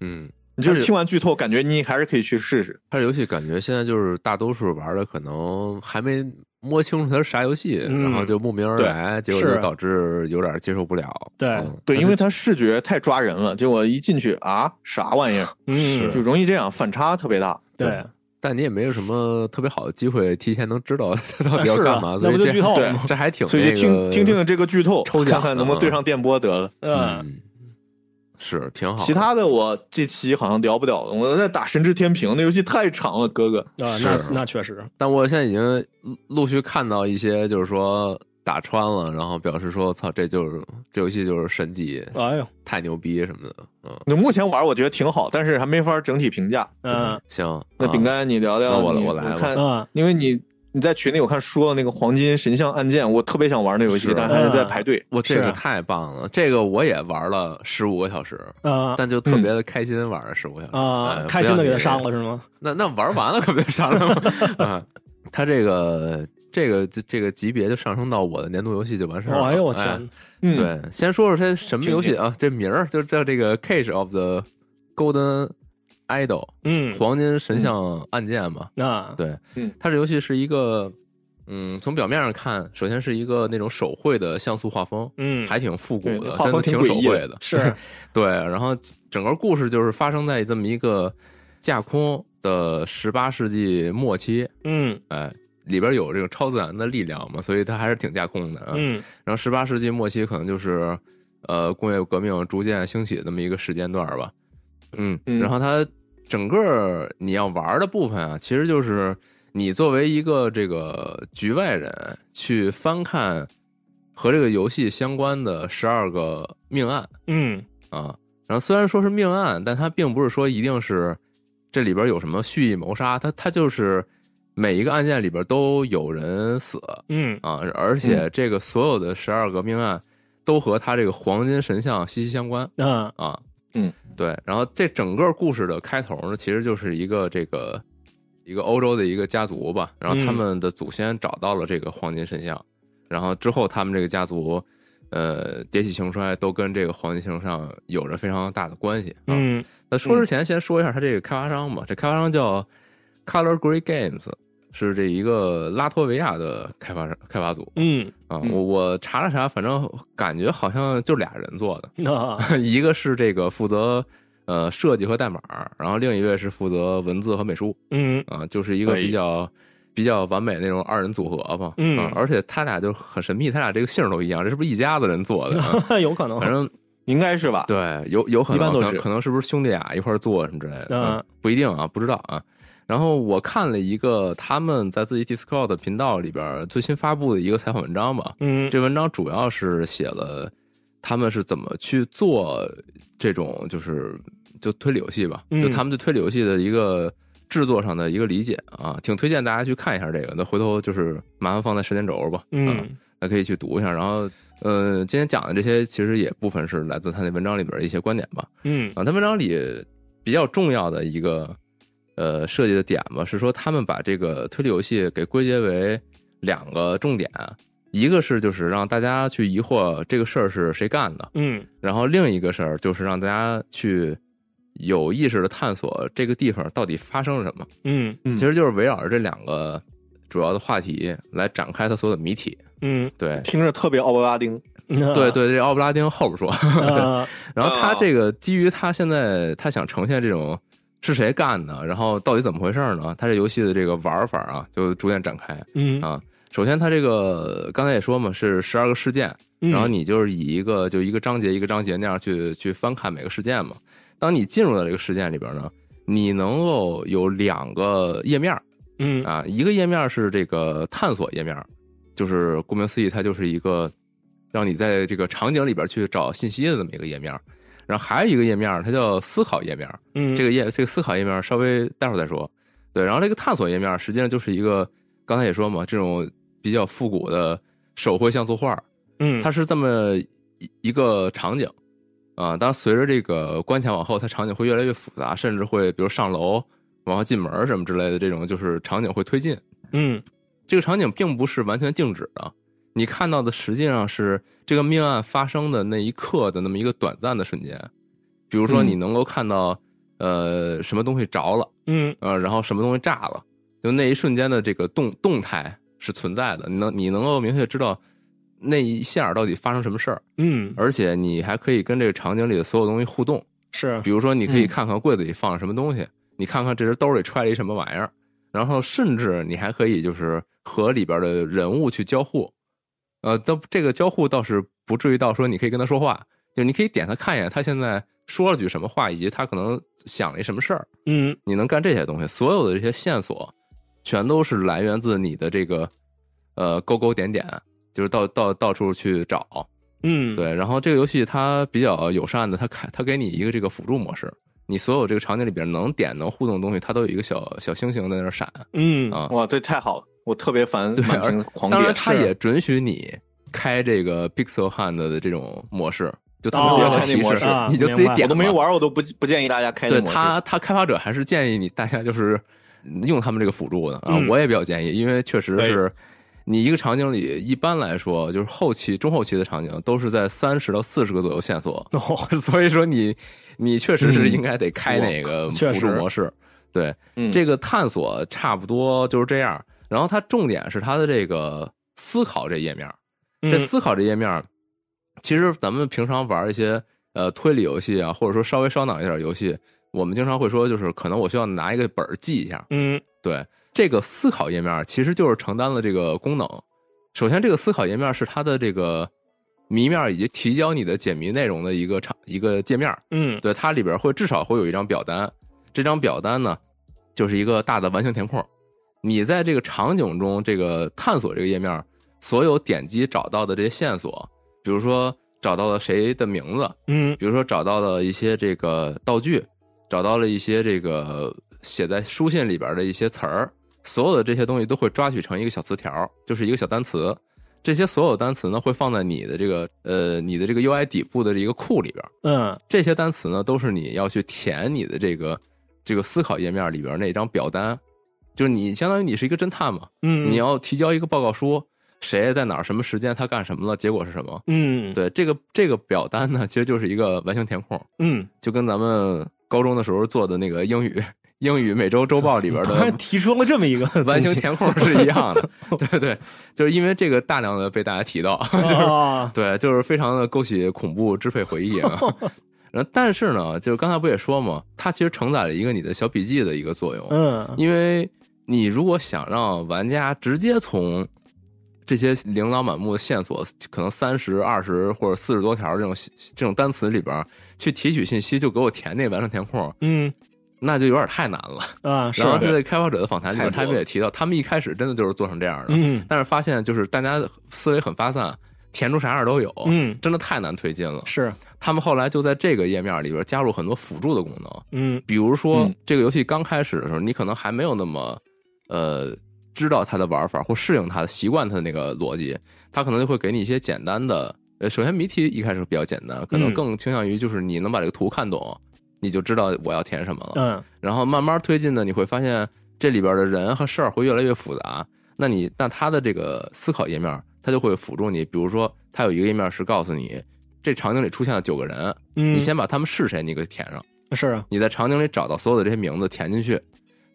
嗯，你就是听完剧透，感觉你还是可以去试试。它这游戏感觉现在就是大多数玩的可能还没。摸清楚它是啥游戏，然后就慕名而来，结果就导致有点接受不了。对对，因为它视觉太抓人了，结果一进去啊，啥玩意儿？嗯，就容易这样，反差特别大。对，但你也没有什么特别好的机会提前能知道它到底要干嘛，所以这剧透，这还挺所以听听听这个剧透，抽奖看能不能对上电波得了。嗯。是挺好，其他的我这期好像聊不了了。我在打《神之天平》，那游戏太长了，哥哥啊，那那确实。但我现在已经陆续看到一些，就是说打穿了，然后表示说：“操，这就是这游戏就是神级，哎呦，太牛逼什么的。”嗯，那目前玩我觉得挺好，但是还没法整体评价。嗯，行，那饼干你聊聊，我我来看，因为你。你在群里我看说了那个黄金神像按键，我特别想玩那游戏，但还是在排队。我这个太棒了，这个我也玩了十五个小时，但就特别的开心，玩了十五个小时啊，开心的给他删了是吗？那那玩完了可别删了吗？啊，他这个这个这这个级别就上升到我的年度游戏就完事儿了。哎呦我天！对，先说说它什么游戏啊？这名儿就叫这个《Cage of the Golden》。idol，嗯，黄金神像案件嘛，啊，对，嗯，它这游戏是一个，嗯，从表面上看，首先是一个那种手绘的像素画风，嗯，还挺复古的，画风挺手绘的，是，对，然后整个故事就是发生在这么一个架空的十八世纪末期，嗯，哎，里边有这个超自然的力量嘛，所以它还是挺架空的，嗯，然后十八世纪末期可能就是，呃，工业革命逐渐兴起的这么一个时间段吧，嗯，然后它。整个你要玩的部分啊，其实就是你作为一个这个局外人去翻看和这个游戏相关的十二个命案，嗯。啊，然后虽然说是命案，但它并不是说一定是这里边有什么蓄意谋杀，它它就是每一个案件里边都有人死，嗯啊，而且这个所有的十二个命案都和他这个黄金神像息息相关，嗯。啊。嗯，对，然后这整个故事的开头呢，其实就是一个这个一个欧洲的一个家族吧，然后他们的祖先找到了这个黄金神像，然后之后他们这个家族呃迭起兴衰，都跟这个黄金神像有着非常大的关系。嗯，那说之前先说一下他这个开发商吧，这开发商叫 Color Grey Games。是这一个拉脱维亚的开发开发组，嗯啊，我我查了查，反正感觉好像就俩人做的，啊，[laughs] 一个是这个负责呃设计和代码，然后另一位是负责文字和美术，嗯啊，就是一个比较比较完美那种二人组合吧，嗯，而且他俩就很神秘，他俩这个姓都一样，这是不是一家子人做的？[laughs] 有可能，反正 [laughs] 应该是吧？对，有有可能，一般可能是不是兄弟俩一块做什么之类的？嗯，不一定啊，不知道啊。然后我看了一个他们在自己 Discord 频道里边最新发布的一个采访文章吧，嗯，这文章主要是写了他们是怎么去做这种就是就推理游戏吧，就他们对推理游戏的一个制作上的一个理解啊，挺推荐大家去看一下这个。那回头就是麻烦放在时间轴吧，嗯，那可以去读一下。然后，呃，今天讲的这些其实也部分是来自他那文章里边的一些观点吧，嗯啊，他文章里比较重要的一个。呃，设计的点吧，是说他们把这个推理游戏给归结为两个重点，一个是就是让大家去疑惑这个事儿是谁干的，嗯，然后另一个事儿就是让大家去有意识的探索这个地方到底发生了什么，嗯，其实就是围绕着这两个主要的话题来展开它所有的谜题，嗯，对，听着特别奥布拉丁，[laughs] 对对，这奥布拉丁后边说，[laughs] [laughs] 然后他这个基于他现在他想呈现这种。是谁干的？然后到底怎么回事呢？它这游戏的这个玩法啊，就逐渐展开。嗯啊，首先它这个刚才也说嘛，是十二个事件，然后你就是以一个就一个章节一个章节那样去去翻看每个事件嘛。当你进入到这个事件里边呢，你能够有两个页面，嗯啊，一个页面是这个探索页面，就是顾名思义，它就是一个让你在这个场景里边去找信息的这么一个页面。然后还有一个页面，它叫思考页面。嗯，这个页这个思考页面稍微待会儿再说。对，然后这个探索页面实际上就是一个刚才也说嘛，这种比较复古的手绘像素画。嗯，它是这么一一个场景，啊。当随着这个关卡往后，它场景会越来越复杂，甚至会比如上楼、往后进门什么之类的，这种就是场景会推进。嗯，这个场景并不是完全静止的，你看到的实际上是这个命案发生的那一刻的那么一个短暂的瞬间。比如说，你能够看到呃什么东西着了，嗯，呃，然后什么东西炸了，就那一瞬间的这个动动态是存在的。你能你能够明确知道那一下到底发生什么事儿，嗯，而且你还可以跟这个场景里的所有东西互动。是，比如说，你可以看看柜子里放了什么东西，你看看这人兜里揣了一什么玩意儿。然后，甚至你还可以就是和里边的人物去交互，呃，都这个交互倒是不至于到说你可以跟他说话，就你可以点他看一眼，他现在说了句什么话，以及他可能想了一什么事儿，嗯，你能干这些东西，所有的这些线索，全都是来源自你的这个呃勾勾点点，就是到到到处去找，嗯，对。然后这个游戏它比较友善的，它开它给你一个这个辅助模式。你所有这个场景里边能点能互动的东西，它都有一个小小星星在那闪。嗯啊，哇，这太好了，我特别烦对，狂点。当然，它也准许你开这个 Pixel Hand 的这种模式，就特别开那模式，你就自己点。我都没玩，我都不不建议大家开。对他，他开发者还是建议你大家就是用他们这个辅助的啊。我也比较建议，因为确实是。你一个场景里，一般来说就是后期、中后期的场景都是在三十到四十个左右线索，所以说你你确实是应该得开那个辅助模式。对，这个探索差不多就是这样。然后它重点是它的这个思考这页面，这思考这页面，其实咱们平常玩一些呃推理游戏啊，或者说稍微烧脑一点游戏，我们经常会说，就是可能我需要拿一个本儿记一下。嗯，对。这个思考页面其实就是承担了这个功能。首先，这个思考页面是它的这个谜面以及提交你的解谜内容的一个场一个界面。嗯，对，它里边会至少会有一张表单。这张表单呢，就是一个大的完形填空。你在这个场景中，这个探索这个页面，所有点击找到的这些线索，比如说找到了谁的名字，嗯，比如说找到了一些这个道具，找到了一些这个写在书信里边的一些词儿。所有的这些东西都会抓取成一个小词条，就是一个小单词。这些所有单词呢，会放在你的这个呃你的这个 UI 底部的一个库里边。嗯，这些单词呢，都是你要去填你的这个这个思考页面里边那张表单。就是你相当于你是一个侦探嘛，嗯，你要提交一个报告书，谁在哪儿，什么时间，他干什么了，结果是什么？嗯，对，这个这个表单呢，其实就是一个完形填空。嗯，就跟咱们高中的时候做的那个英语。英语每周周报里边的 [laughs] 提出了这么一个 [laughs] 完形填空是一样的，对对，就是因为这个大量的被大家提到，就是 [laughs] 对，就是非常的勾起恐怖支配回忆啊。然后但是呢，就是刚才不也说嘛，它其实承载了一个你的小笔记的一个作用，嗯，因为你如果想让玩家直接从这些琳琅满目的线索，可能三十二十或者四十多条这种这种单词里边去提取信息，就给我填那完成填空，嗯。那就有点太难了啊！然后在开发者的访谈里面，他们也提到，他们一开始真的就是做成这样的，嗯，但是发现就是大家思维很发散，填出啥样都有，嗯，真的太难推进了。是，他们后来就在这个页面里边加入很多辅助的功能，嗯，比如说这个游戏刚开始的时候，你可能还没有那么呃知道它的玩法或适应它的习惯它的那个逻辑，它可能就会给你一些简单的，呃，首先谜题一开始比较简单，可能更倾向于就是你能把这个图看懂。你就知道我要填什么了，嗯，然后慢慢推进呢，你会发现这里边的人和事儿会越来越复杂。那你那它的这个思考页面，它就会辅助你。比如说，它有一个页面是告诉你，这场景里出现了九个人，嗯，你先把他们是谁，你给填上。是啊，你在场景里找到所有的这些名字填进去，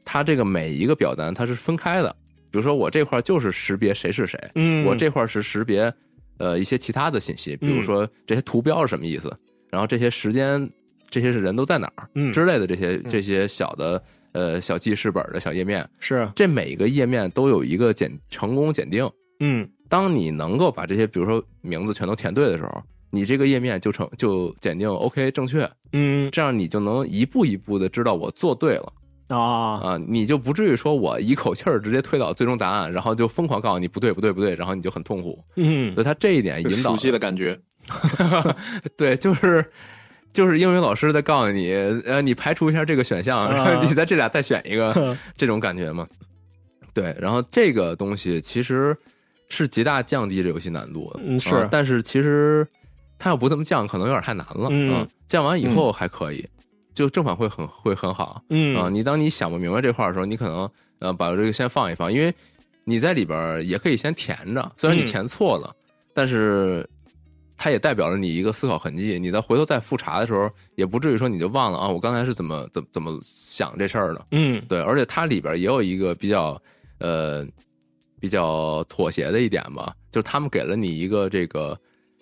它这个每一个表单它是分开的。比如说我这块就是识别谁是谁，嗯，我这块是识别呃一些其他的信息，比如说这些图标是什么意思，然后这些时间。这些是人都在哪儿，嗯之类的这些这些小的呃小记事本的小页面，是这每一个页面都有一个检成功检定，嗯，当你能够把这些比如说名字全都填对的时候，你这个页面就成就检定 OK 正确，嗯，这样你就能一步一步的知道我做对了啊啊，你就不至于说我一口气儿直接推导最终答案，然后就疯狂告诉你不对不对不对，然后你就很痛苦，嗯，所以他这一点引导熟悉的感觉，[laughs] 对，就是。就是英语老师在告诉你，呃，你排除一下这个选项，然后你在这俩再选一个，[laughs] 这种感觉嘛。对，然后这个东西其实是极大降低这游戏难度的，嗯，是。但是其实他要不这么降，可能有点太难了。嗯，降完以后还可以，就正反馈很会很好。嗯啊，你当你想不明白这块的时候，你可能呃把这个先放一放，因为你在里边也可以先填着，虽然你填错了，但是它也代表了你一个思考痕迹。你再回头再复查的时候，也不至于说你就忘了啊，我刚才是怎么怎怎么想这事儿的。嗯，对，而且它里边也有一个比较呃比较妥协的一点吧，就是他们给了你一个这个。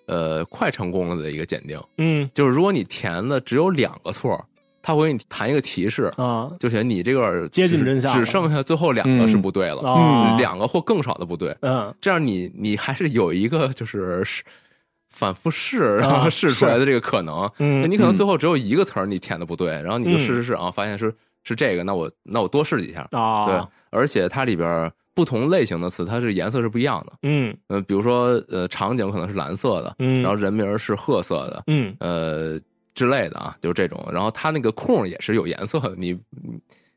呃，快成功了的一个鉴定，嗯，就是如果你填的只有两个错，他会给你弹一个提示啊，就写你这个接近真相，只剩下最后两个是不对了，嗯，两个或更少的不对，嗯，这样你你还是有一个就是反复试然后试出来的这个可能，嗯，你可能最后只有一个词儿你填的不对，然后你就试试试啊，发现是是这个，那我那我多试几下啊，对，而且它里边。不同类型的词，它是颜色是不一样的。嗯，呃，比如说，呃，场景可能是蓝色的，嗯，然后人名是褐色的，嗯，呃之类的啊，就是这种。然后它那个空也是有颜色的，你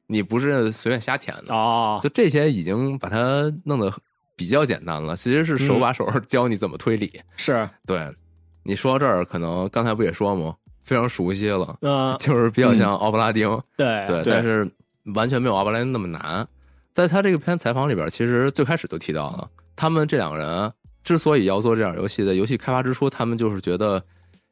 你不是随便瞎填的哦。就这些已经把它弄得比较简单了，其实是手把手教你怎么推理。是对，你说到这儿，可能刚才不也说吗？非常熟悉了，嗯，就是比较像奥布拉丁，对对，但是完全没有奥布拉丁那么难。在他这个篇采访里边，其实最开始就提到了，他们这两个人之所以要做这样游戏，在游戏开发之初，他们就是觉得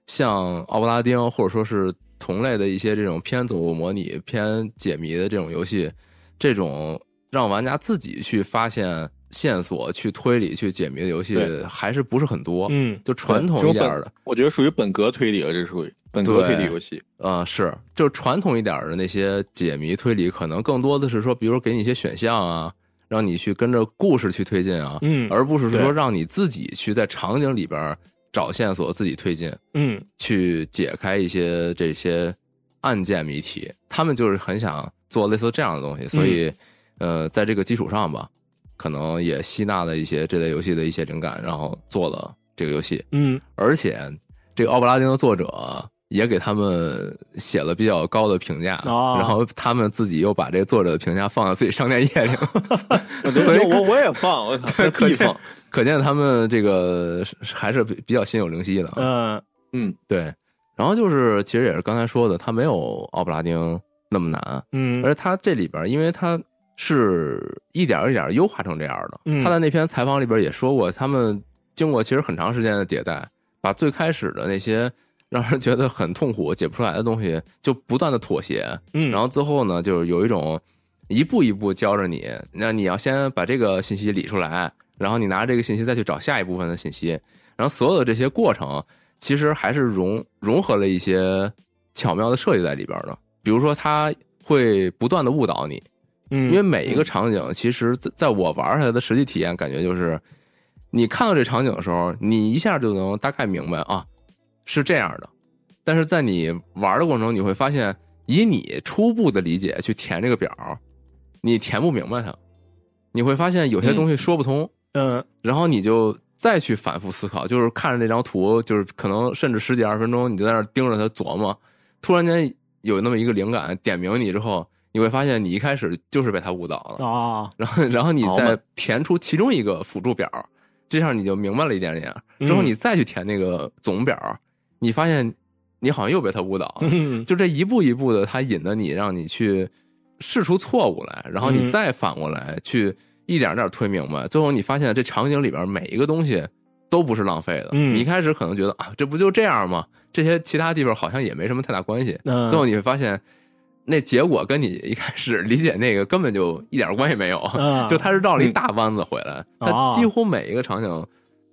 像奥布拉丁或者说是同类的一些这种偏走路模拟、偏解谜的这种游戏，这种让玩家自己去发现线索、去推理、去解谜的游戏，还是不是很多。嗯，就传统一点的，我觉得属于本格推理了，这属于。本格推理游戏啊，是就传统一点的那些解谜推理，可能更多的是说，比如给你一些选项啊，让你去跟着故事去推进啊，嗯，而不是说让你自己去在场景里边找线索，自己推进，嗯，去解开一些这些案件谜题。他们就是很想做类似这样的东西，所以呃，在这个基础上吧，可能也吸纳了一些这类游戏的一些灵感，然后做了这个游戏，嗯，而且这个奥布拉丁的作者。也给他们写了比较高的评价，然后他们自己又把这作者的评价放在自己商店页里，[laughs] 所以我我也放，我 [laughs] 可见可见他们这个还是比较心有灵犀的。嗯嗯，对。然后就是其实也是刚才说的，他没有奥布拉丁那么难，嗯，而他这里边因为他是一点一点优化成这样的。他在那篇采访里边也说过，他们经过其实很长时间的迭代，把最开始的那些。让人觉得很痛苦、解不出来的东西，就不断的妥协，嗯，然后最后呢，就是有一种一步一步教着你，那你要先把这个信息理出来，然后你拿这个信息再去找下一部分的信息，然后所有的这些过程，其实还是融融合了一些巧妙的设计在里边的。比如说，它会不断的误导你，嗯，因为每一个场景，其实在在我玩下来的实际体验感觉就是，你看到这场景的时候，你一下就能大概明白啊。是这样的，但是在你玩的过程中，你会发现，以你初步的理解去填这个表，你填不明白它，你会发现有些东西说不通，嗯，然后你就再去反复思考，就是看着那张图，就是可能甚至十几二十分钟，你就在那盯着它琢磨，突然间有那么一个灵感点明你之后，你会发现你一开始就是被他误导了。啊，然后然后你再填出其中一个辅助表，这样你就明白了一点。点，之后你再去填那个总表。你发现，你好像又被他误导了，就这一步一步的，他引得你，让你去试出错误来，然后你再反过来去一点点推明白，最后你发现这场景里边每一个东西都不是浪费的。你一开始可能觉得啊，这不就这样吗？这些其他地方好像也没什么太大关系。最后你会发现，那结果跟你一开始理解那个根本就一点关系没有，就他是绕了一大弯子回来。他几乎每一个场景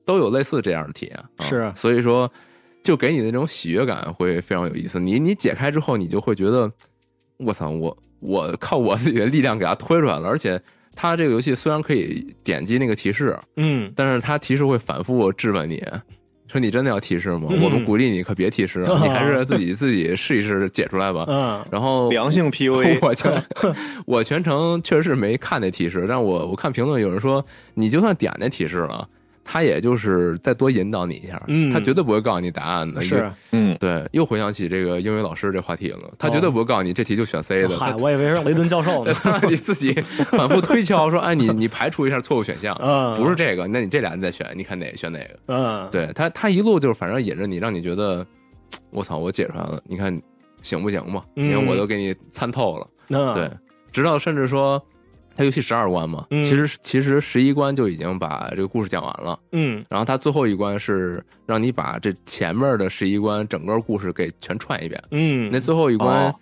都有类似这样的体验。是，所以说。就给你的那种喜悦感会非常有意思。你你解开之后，你就会觉得，我操，我我靠我自己的力量给它推出来了。而且，它这个游戏虽然可以点击那个提示，嗯，但是它提示会反复质问你，说你真的要提示吗？我们鼓励你可别提示，[laughs] 你还是自己自己试一试解出来吧。嗯，然后良性 PUA，[laughs] 我全 [laughs] 我全程确实是没看那提示，但我我看评论有人说，你就算点那提示了。他也就是再多引导你一下，他绝对不会告诉你答案的。是，嗯，对，又回想起这个英语老师这话题了，他绝对不会告诉你这题就选 C 的。嗨，我以为是雷顿教授呢，[laughs] 你自己反复推敲说，哎，你 [laughs] 你排除一下错误选项，不是这个，那你这俩你再选，你看哪个选哪个？嗯，对他他一路就是反正引着你，让你觉得，[tsk] 我操，我解出来了，你看行不行吧？你看我都给你参透了，对，直到甚至说。它游戏十二关嘛，其实其实十一关就已经把这个故事讲完了。嗯，然后它最后一关是让你把这前面的十一关整个故事给全串一遍。嗯，那最后一关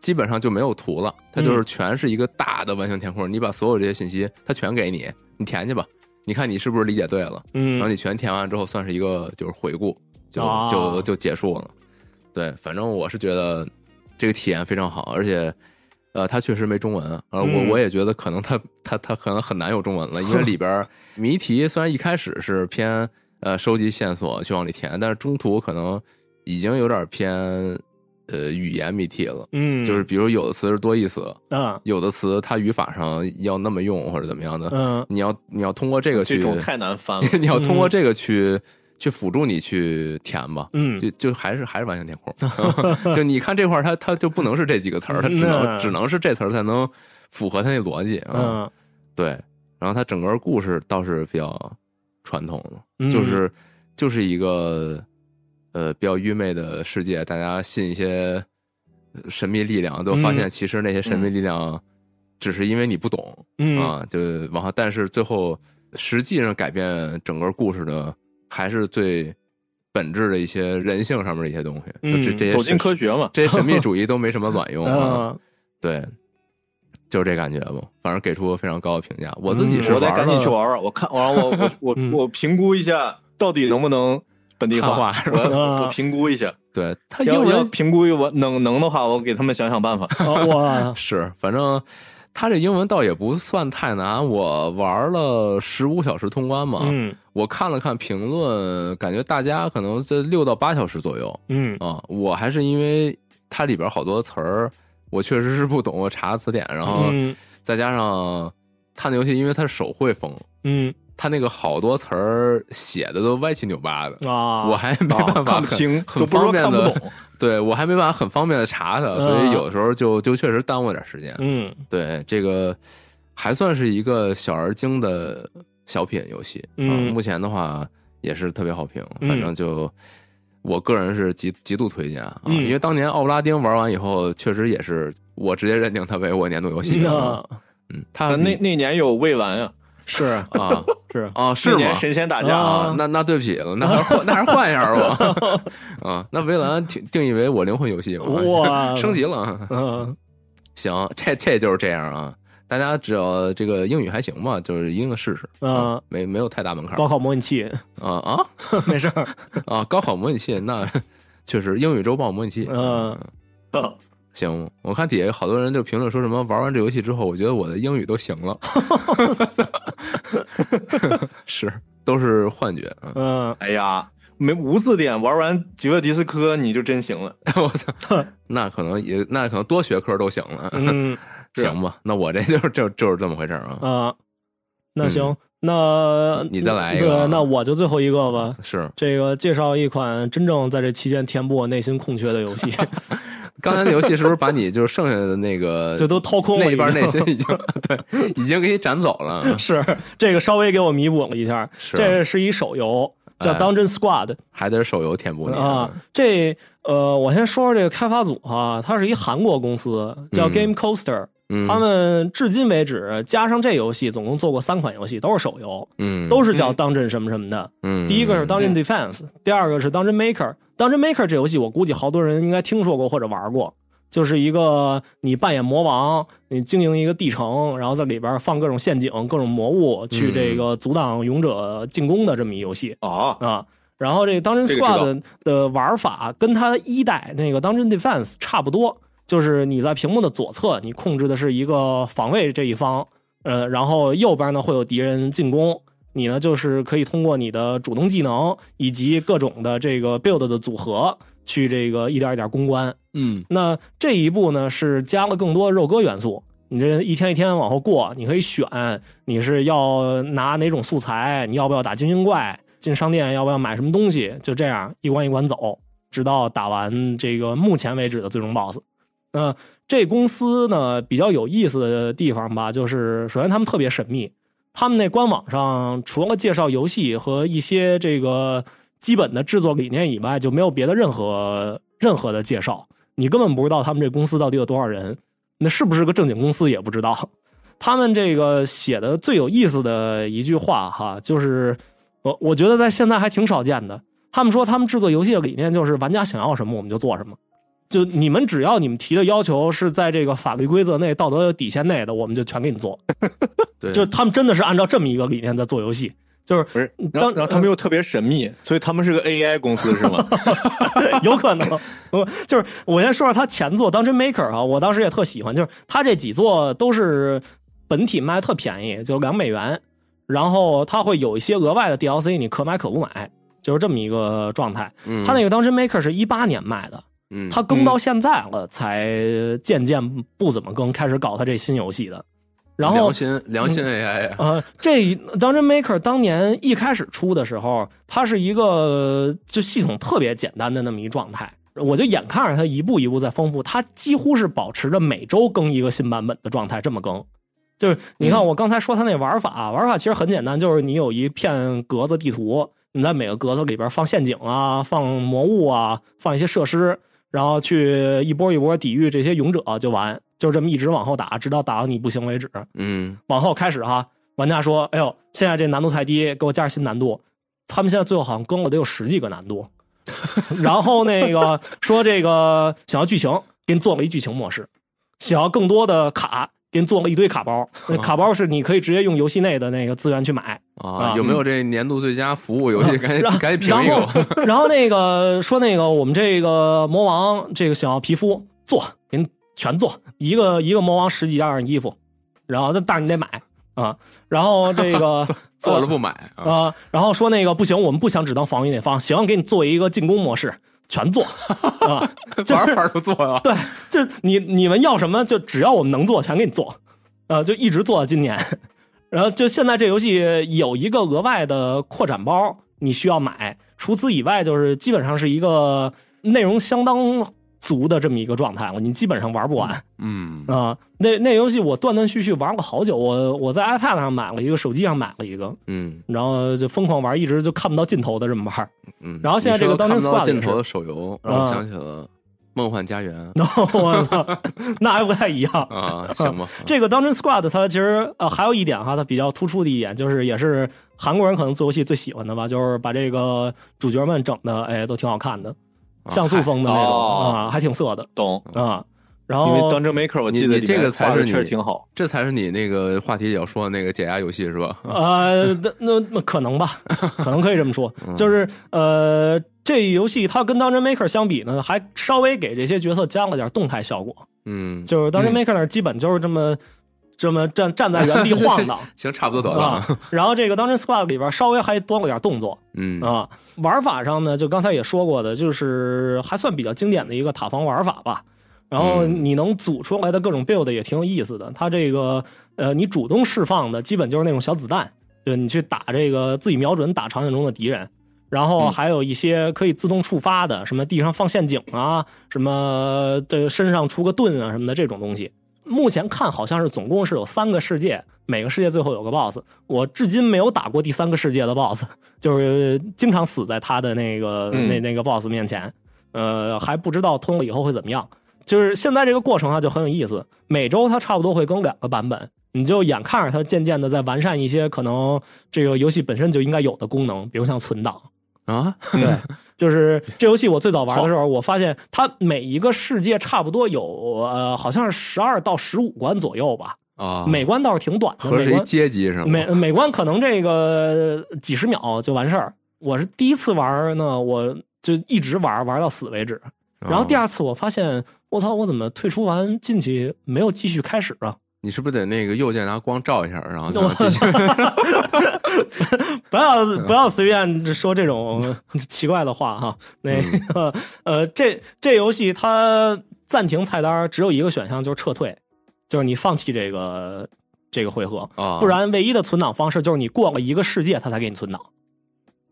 基本上就没有图了，它就是全是一个大的完形填空，你把所有这些信息它全给你，你填去吧。你看你是不是理解对了？嗯，然后你全填完之后，算是一个就是回顾，就就就结束了。对，反正我是觉得这个体验非常好，而且。呃，它确实没中文，呃，我我也觉得可能它它它可能很难有中文了，因为 [laughs] 里边谜题虽然一开始是偏呃收集线索去往里填，但是中途可能已经有点偏呃语言谜题了，嗯，就是比如有的词是多义词，嗯，有的词它语法上要那么用或者怎么样的，嗯，你要你要通过这个去，这种太难翻了，你要通过这个去。[laughs] 去辅助你去填吧，嗯，就就还是还是完形填空，[laughs] 就你看这块儿，它它就不能是这几个词儿，它只能只能是这词儿才能符合它那逻辑啊，对，然后它整个故事倒是比较传统的，就是就是一个呃比较愚昧的世界，大家信一些神秘力量，都发现其实那些神秘力量只是因为你不懂啊，就往后，但是最后实际上改变整个故事的。还是最本质的一些人性上面的一些东西，就这这些走进科学嘛，这些神秘主义都没什么卵用啊。[laughs] 对，就是这感觉吧。反正给出非常高的评价。我自己是我得赶紧去玩玩，我看完我我我 [laughs] 我评估一下到底能不能本地化，我我评估一下。对他要要评估我能能的话，我给他们想想办法。[laughs] 哇，是反正。他这英文倒也不算太难，我玩了十五小时通关嘛。嗯，我看了看评论，感觉大家可能在六到八小时左右。嗯啊，我还是因为它里边好多词儿，我确实是不懂，我查词典，然后再加上他那游戏，因为它是手绘风，嗯，他那个好多词儿写的都歪七扭八的啊，我还没办法看不清，很方便的。懂。[laughs] 对我还没办法很方便的查它，所以有的时候就就确实耽误点时间。嗯，对，这个还算是一个小而精的小品游戏啊。目前的话也是特别好评，反正就我个人是极极度推荐啊。因为当年奥布拉丁玩完以后，确实也是我直接认定它为我年度游戏。嗯，他那那年有未完啊。是 [laughs] 啊，是啊，是吗？神仙打架啊，那那对不起了，那还是换，那还是换一下吧。啊，那围栏定定义为我灵魂游戏哇，升级了。嗯，[laughs] 行，这这就是这样啊。大家只要这个英语还行吧，就是一定试试啊，没没有太大门槛。高考模拟器啊啊，[laughs] 没事儿啊，高考模拟器那确实英语周报模拟器。嗯。行，我看底下好多人就评论说什么玩完这游戏之后，我觉得我的英语都行了，是都是幻觉嗯，哎呀，没无字典玩完极乐迪斯科你就真行了，[laughs] 我操，[laughs] 那可能也那可能多学科都行了，嗯，行吧，那我这就就就是这么回事啊啊，那行，那你再来一个，那我就最后一个吧，是。这个介绍一款真正在这期间填补我内心空缺的游戏。[laughs] 刚才那游戏是不是把你就是剩下的那个 [laughs] 就都掏空了？那一半内心已经对，已经给你斩走了。是这个稍微给我弥补了一下。这是一手游叫 Dungeon Squad，还得是手游填补你啊。这呃，我先说说这个开发组哈，它是一韩国公司，叫 Game Coaster。他们至今为止加上这游戏，总共做过三款游戏，都是手游，嗯，都是叫 Dungeon 什么什么的。嗯，第一个是 Dungeon Defense，第二个是 Dungeon Maker。Dungeon Maker 这游戏我估计好多人应该听说过或者玩过，就是一个你扮演魔王，你经营一个地城，然后在里边放各种陷阱、各种魔物，去这个阻挡勇者进攻的这么一游戏啊啊。然后这个 Dungeon Squad 的玩法跟它一代那个 Dungeon Defense 差不多。就是你在屏幕的左侧，你控制的是一个防卫这一方，呃，然后右边呢会有敌人进攻，你呢就是可以通过你的主动技能以及各种的这个 build 的组合去这个一点一点攻关。嗯，那这一步呢是加了更多肉鸽元素，你这一天一天往后过，你可以选你是要拿哪种素材，你要不要打精英怪，进商店要不要买什么东西，就这样一关一关走，直到打完这个目前为止的最终 BOSS。呃，这公司呢比较有意思的地方吧，就是首先他们特别神秘，他们那官网上除了介绍游戏和一些这个基本的制作理念以外，就没有别的任何任何的介绍，你根本不知道他们这公司到底有多少人，那是不是个正经公司也不知道。[laughs] 他们这个写的最有意思的一句话哈，就是我我觉得在现在还挺少见的。他们说他们制作游戏的理念就是玩家想要什么我们就做什么。就你们只要你们提的要求是在这个法律规则内、道德底线内的，我们就全给你做。[laughs] 对，就他们真的是按照这么一个理念在做游戏，就是不是？然后然后他们又特别神秘，所以他们是个 AI 公司是吗？[laughs] 有可能。就是我先说说他前作《Dungeon Maker》啊，我当时也特喜欢，就是他这几座都是本体卖特便宜，就两美元，然后他会有一些额外的 DLC，你可买可不买，就是这么一个状态。他那个《Dungeon Maker》是一八年卖的。嗯，他更到现在了，才渐渐不怎么更，开始搞他这新游戏的。然后良心良心 AI 啊，[laughs] 呃，这 Dungeon Maker 当年一开始出的时候，它是一个就系统特别简单的那么一状态，我就眼看着它一步一步在丰富，它几乎是保持着每周更一个新版本的状态，这么更。就是你看我刚才说它那玩法，玩法其实很简单，就是你有一片格子地图，你在每个格子里边放陷阱啊，放魔物啊，放一些设施。然后去一波一波抵御这些勇者就完，就这么一直往后打，直到打到你不行为止。嗯，往后开始哈，玩家说：“哎呦，现在这难度太低，给我加新难度。”他们现在最后好像更了得有十几个难度。[laughs] 然后那个说这个想要剧情，给你做了一剧情模式；想要更多的卡。给你做了一堆卡包，[laughs] 那卡包是你可以直接用游戏内的那个资源去买啊。有没有这年度最佳服务游戏？赶紧赶紧评一个。[laughs] 然后那个说那个我们这个魔王这个想要皮肤做，给你全做一个一个魔王十几样衣服，然后但是你得买啊。然后这个 [laughs] 做了不买啊。然后说那个不行，我们不想只当防御那方，行，给你做一个进攻模式。全做 [laughs] 啊，玩法都做啊。对，就你你们要什么，就只要我们能做，全给你做。啊，就一直做到今年。然后就现在这游戏有一个额外的扩展包，你需要买。除此以外，就是基本上是一个内容相当。足的这么一个状态了，你基本上玩不完。嗯啊，那那游戏我断断续续玩了好久，我我在 iPad 上买了一个，手机上买了一个，嗯，然后就疯狂玩，一直就看不到尽头的这么玩。嗯，然后现在这个当看不到尽头的手游，让我想起了《梦幻家园》。[laughs] 我操，那还不太一样啊？行吧，[laughs] 这个《Dungeon Squad》它其实呃还有一点哈，它比较突出的一点就是，也是韩国人可能做游戏最喜欢的吧，就是把这个主角们整的哎都挺好看的。像素风的那种啊，还挺色的，懂啊。然后因为《Dungeon Maker》，我记得这个才是确实挺好，这才是你那个话题要说的那个解压游戏是吧？呃，那那那可能吧，[laughs] 可能可以这么说。就是呃，这游戏它跟《Dungeon Maker》相比呢，还稍微给这些角色加了点动态效果。嗯，就是《Dungeon Maker》那基本就是这么。这么站站在原地晃荡，[laughs] 行，差不多得了。然后这个《Dungeon Squad》里边稍微还多了点动作，嗯啊，玩法上呢，就刚才也说过的，就是还算比较经典的一个塔防玩法吧。然后你能组出来的各种 build 也挺有意思的。它这个呃，你主动释放的基本就是那种小子弹，对你去打这个自己瞄准打场景中的敌人。然后还有一些可以自动触发的，什么地上放陷阱啊，什么这身上出个盾啊什么的这种东西。目前看好像是总共是有三个世界，每个世界最后有个 boss。我至今没有打过第三个世界的 boss，[laughs] 就是经常死在他的那个那那个 boss 面前。呃，还不知道通了以后会怎么样。就是现在这个过程啊，就很有意思。每周它差不多会更两个版本，你就眼看着它渐渐的在完善一些可能这个游戏本身就应该有的功能，比如像存档。啊，[laughs] 对，就是这游戏我最早玩的时候，我发现它每一个世界差不多有呃，好像是十二到十五关左右吧。啊，每关倒是挺短的。每关阶级是吗？每每关可能这个几十秒就完事儿。我是第一次玩呢，我就一直玩玩到死为止。然后第二次我发现，我操，我怎么退出完进去没有继续开始啊？你是不是得那个右键拿光照一下，然后继续？[laughs] 不要不要随便说这种奇怪的话哈。那个呃，这这游戏它暂停菜单只有一个选项，就是撤退。就是你放弃这个这个回合啊，不然唯一的存档方式就是你过了一个世界，它才给你存档。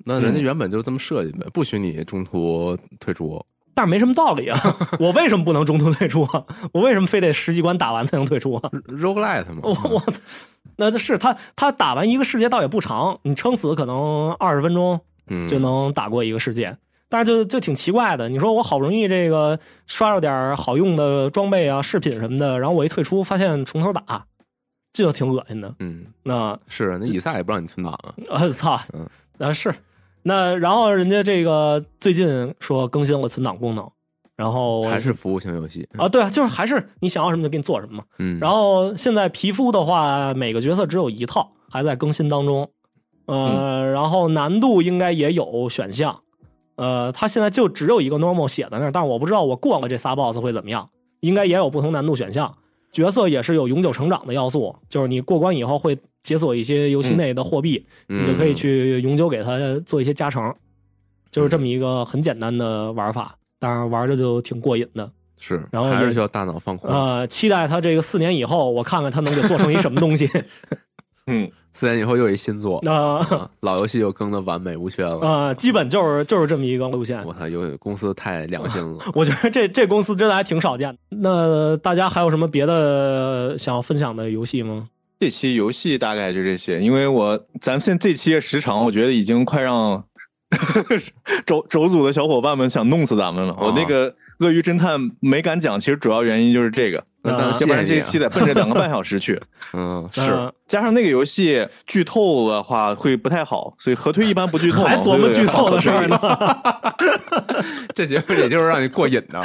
那人家原本就是这么设计的，不许你中途退出。但是没什么道理啊！[laughs] 我为什么不能中途退出啊？我为什么非得十几关打完才能退出啊？Roguelite 嘛，我我操！那是他他打完一个世界倒也不长，你撑死可能二十分钟就能打过一个世界。但是就就挺奇怪的，你说我好不容易这个刷着点好用的装备啊、饰品什么的，然后我一退出发现从头打，这就挺恶心的。嗯，那是那以赛也不让你存档啊！[laughs] 我操！嗯，啊是。那然后人家这个最近说更新了存档功能，然后还是服务型游戏啊？对啊，就是还是你想要什么就给你做什么嘛。嗯。然后现在皮肤的话，每个角色只有一套，还在更新当中。呃，然后难度应该也有选项。呃，它现在就只有一个 normal 写在那儿，但是我不知道我过了这仨 boss 会怎么样。应该也有不同难度选项。角色也是有永久成长的要素，就是你过关以后会。解锁一些游戏内的货币，你就可以去永久给它做一些加成，就是这么一个很简单的玩法，当然玩着就挺过瘾的。是，然后还是需要大脑放空。呃，期待他这个四年以后，我看看他能给做成一什么东西。[laughs] 嗯，四年以后又一新作，啊，老游戏又更的完美无缺了。啊，基本就是就是这么一个路线。我操，有公司太良心了。我觉得这这公司真的还挺少见的。那大家还有什么别的想要分享的游戏吗？这期游戏大概就这些，因为我咱们现在这期的时长，我觉得已经快让 [laughs] 轴轴组的小伙伴们想弄死咱们了。我那个鳄鱼侦探没敢讲，其实主要原因就是这个。那要不然这期得奔着两个半小时去。[laughs] 嗯，是加上那个游戏剧透的话会不太好，所以合推一般不剧透。还琢磨剧透的事儿呢？[laughs] 这节目也就是让你过瘾的。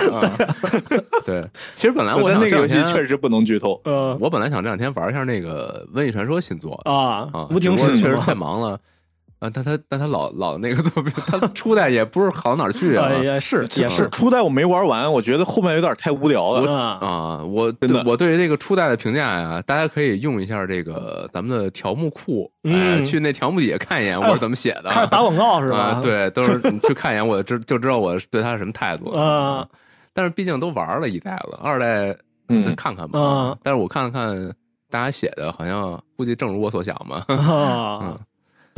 [laughs] 对，其实本来我那个游戏确实不能剧透。呃，我本来想这两天玩一下那个《瘟疫传说》新作啊啊，无停止，确实太忙了。啊，但他但他老老那个作品，他初代也不是好哪去啊，[laughs] 也是也是初代我没玩完，我觉得后面有点太无聊了啊。我我对于这个初代的评价呀，大家可以用一下这个咱们的条目库，哎，去那条目底下看一眼我是怎么写的，开始打广告是吧？对，都是你去看一眼，我就知就知道我对他是什么态度啊。但是毕竟都玩了一代了，二代再看看吧。但是我看了看大家写的，好像估计正如我所想嘛。[laughs]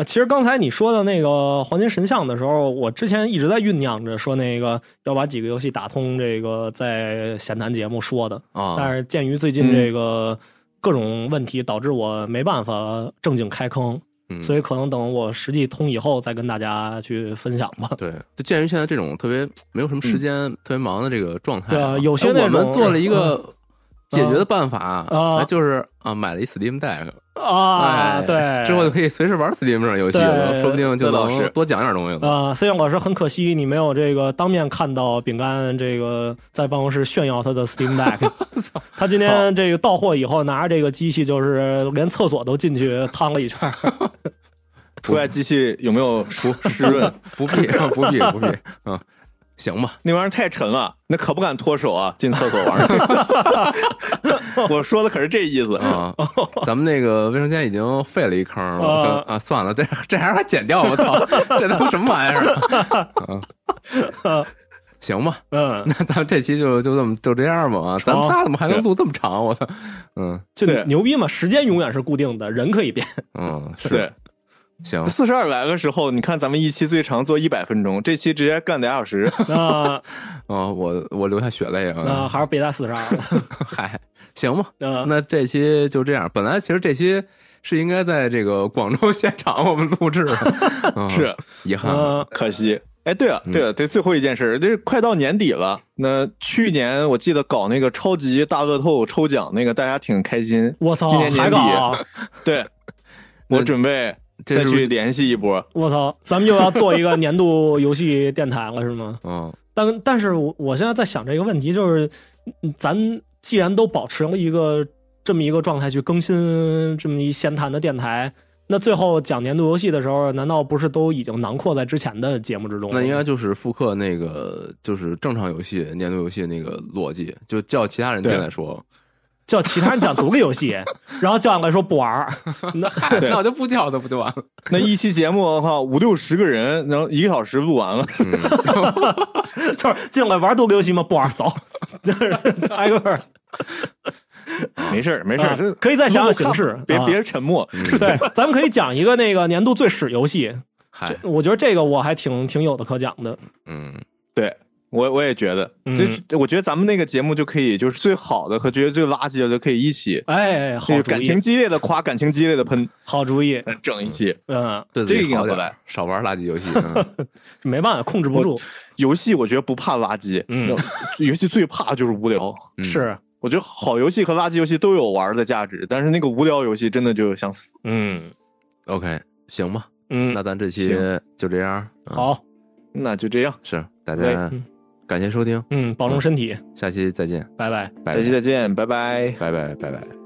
嗯。其实刚才你说的那个黄金神像的时候，我之前一直在酝酿着说那个要把几个游戏打通，这个在闲谈节目说的啊。但是鉴于最近这个各种问题，导致我没办法正经开坑，所以可能等我实际通以后再跟大家去分享吧。对，就鉴于现在这种特别没有什么时间、特别忙的这个状态，对，有些我们做了一个。解决的办法啊，就是啊，买了一 Steam Deck 啊，对，之后就可以随时玩 Steam 上游戏了，说不定就能多讲点东西啊。虽然老师很可惜，你没有这个当面看到饼干这个在办公室炫耀他的 Steam Deck。[laughs] 他今天这个到货以后，拿着这个机器，就是连厕所都进去趟了一圈。出来机器有没有湿湿润？[laughs] 不必，不必，不必啊。行吧，那玩意儿太沉了，那可不敢脱手啊！进厕所玩 [laughs] 我说的可是这意思啊！咱们那个卫生间已经废了一坑了啊！算了，这这还还剪掉，我操，这他妈什么玩意儿？[laughs] 行吧，嗯，[laughs] 那咱们这期就就这么就这样吧啊！咱们仨怎么还能录这么长？我操，嗯，就牛逼嘛！时间永远是固定的，人可以变，嗯，是。行，四十二来的时候，你看咱们一期最长做一百分钟，这期直接干俩小时啊！[laughs] 啊，我我流下血泪啊！啊，还是别在四十二了。[laughs] 嗨，行吧，那这期就这样。本来其实这期是应该在这个广州现场我们录制的，[laughs] 是遗憾，可惜。哎，对了，对了，对，最后一件事，这快到年底了。那去年我记得搞那个超级大乐透抽奖，那个大家挺开心。我操，今年年底，对，我准备。再去联系一波，我操，咱们又要做一个年度游戏电台了，是吗？[laughs] 嗯，但但是我我现在在想这个问题，就是咱既然都保持了一个这么一个状态去更新这么一闲谈的电台，那最后讲年度游戏的时候，难道不是都已经囊括在之前的节目之中？那应该就是复刻那个就是正常游戏年度游戏那个逻辑，就叫其他人进来说。叫其他人讲独立游戏，[laughs] 然后叫俺来说不玩那那我就不叫他不就完了？那一期节目的话，五六十个人，然后一个小时录完了，[laughs] 就是进来玩独立游戏吗？不玩，走，就是挨个没事儿，没事儿，可以再想想形式，别别沉默。对，咱们可以讲一个那个年度最屎游戏。嗨，我觉得这个我还挺挺有的可讲的。嗯，对。我我也觉得，就我觉得咱们那个节目就可以，就是最好的和觉得最垃圾的就可以一起，哎，好感情激烈的夸，感情激烈的喷，好主意，整一期，嗯，这个应该不赖，少玩垃圾游戏，[laughs] 没办法，控制不住。游戏我觉得不怕垃圾，嗯，游戏最怕就是无聊。是，我觉得好游戏和垃圾游戏都有玩的价值，但是那个无聊游戏真的就想死。嗯，OK，行吧，嗯，那咱这期就这样。好，那就这样，是大家。感谢收听，嗯，保重身体，下期再见，拜拜，下期再见，拜拜，拜拜，拜拜。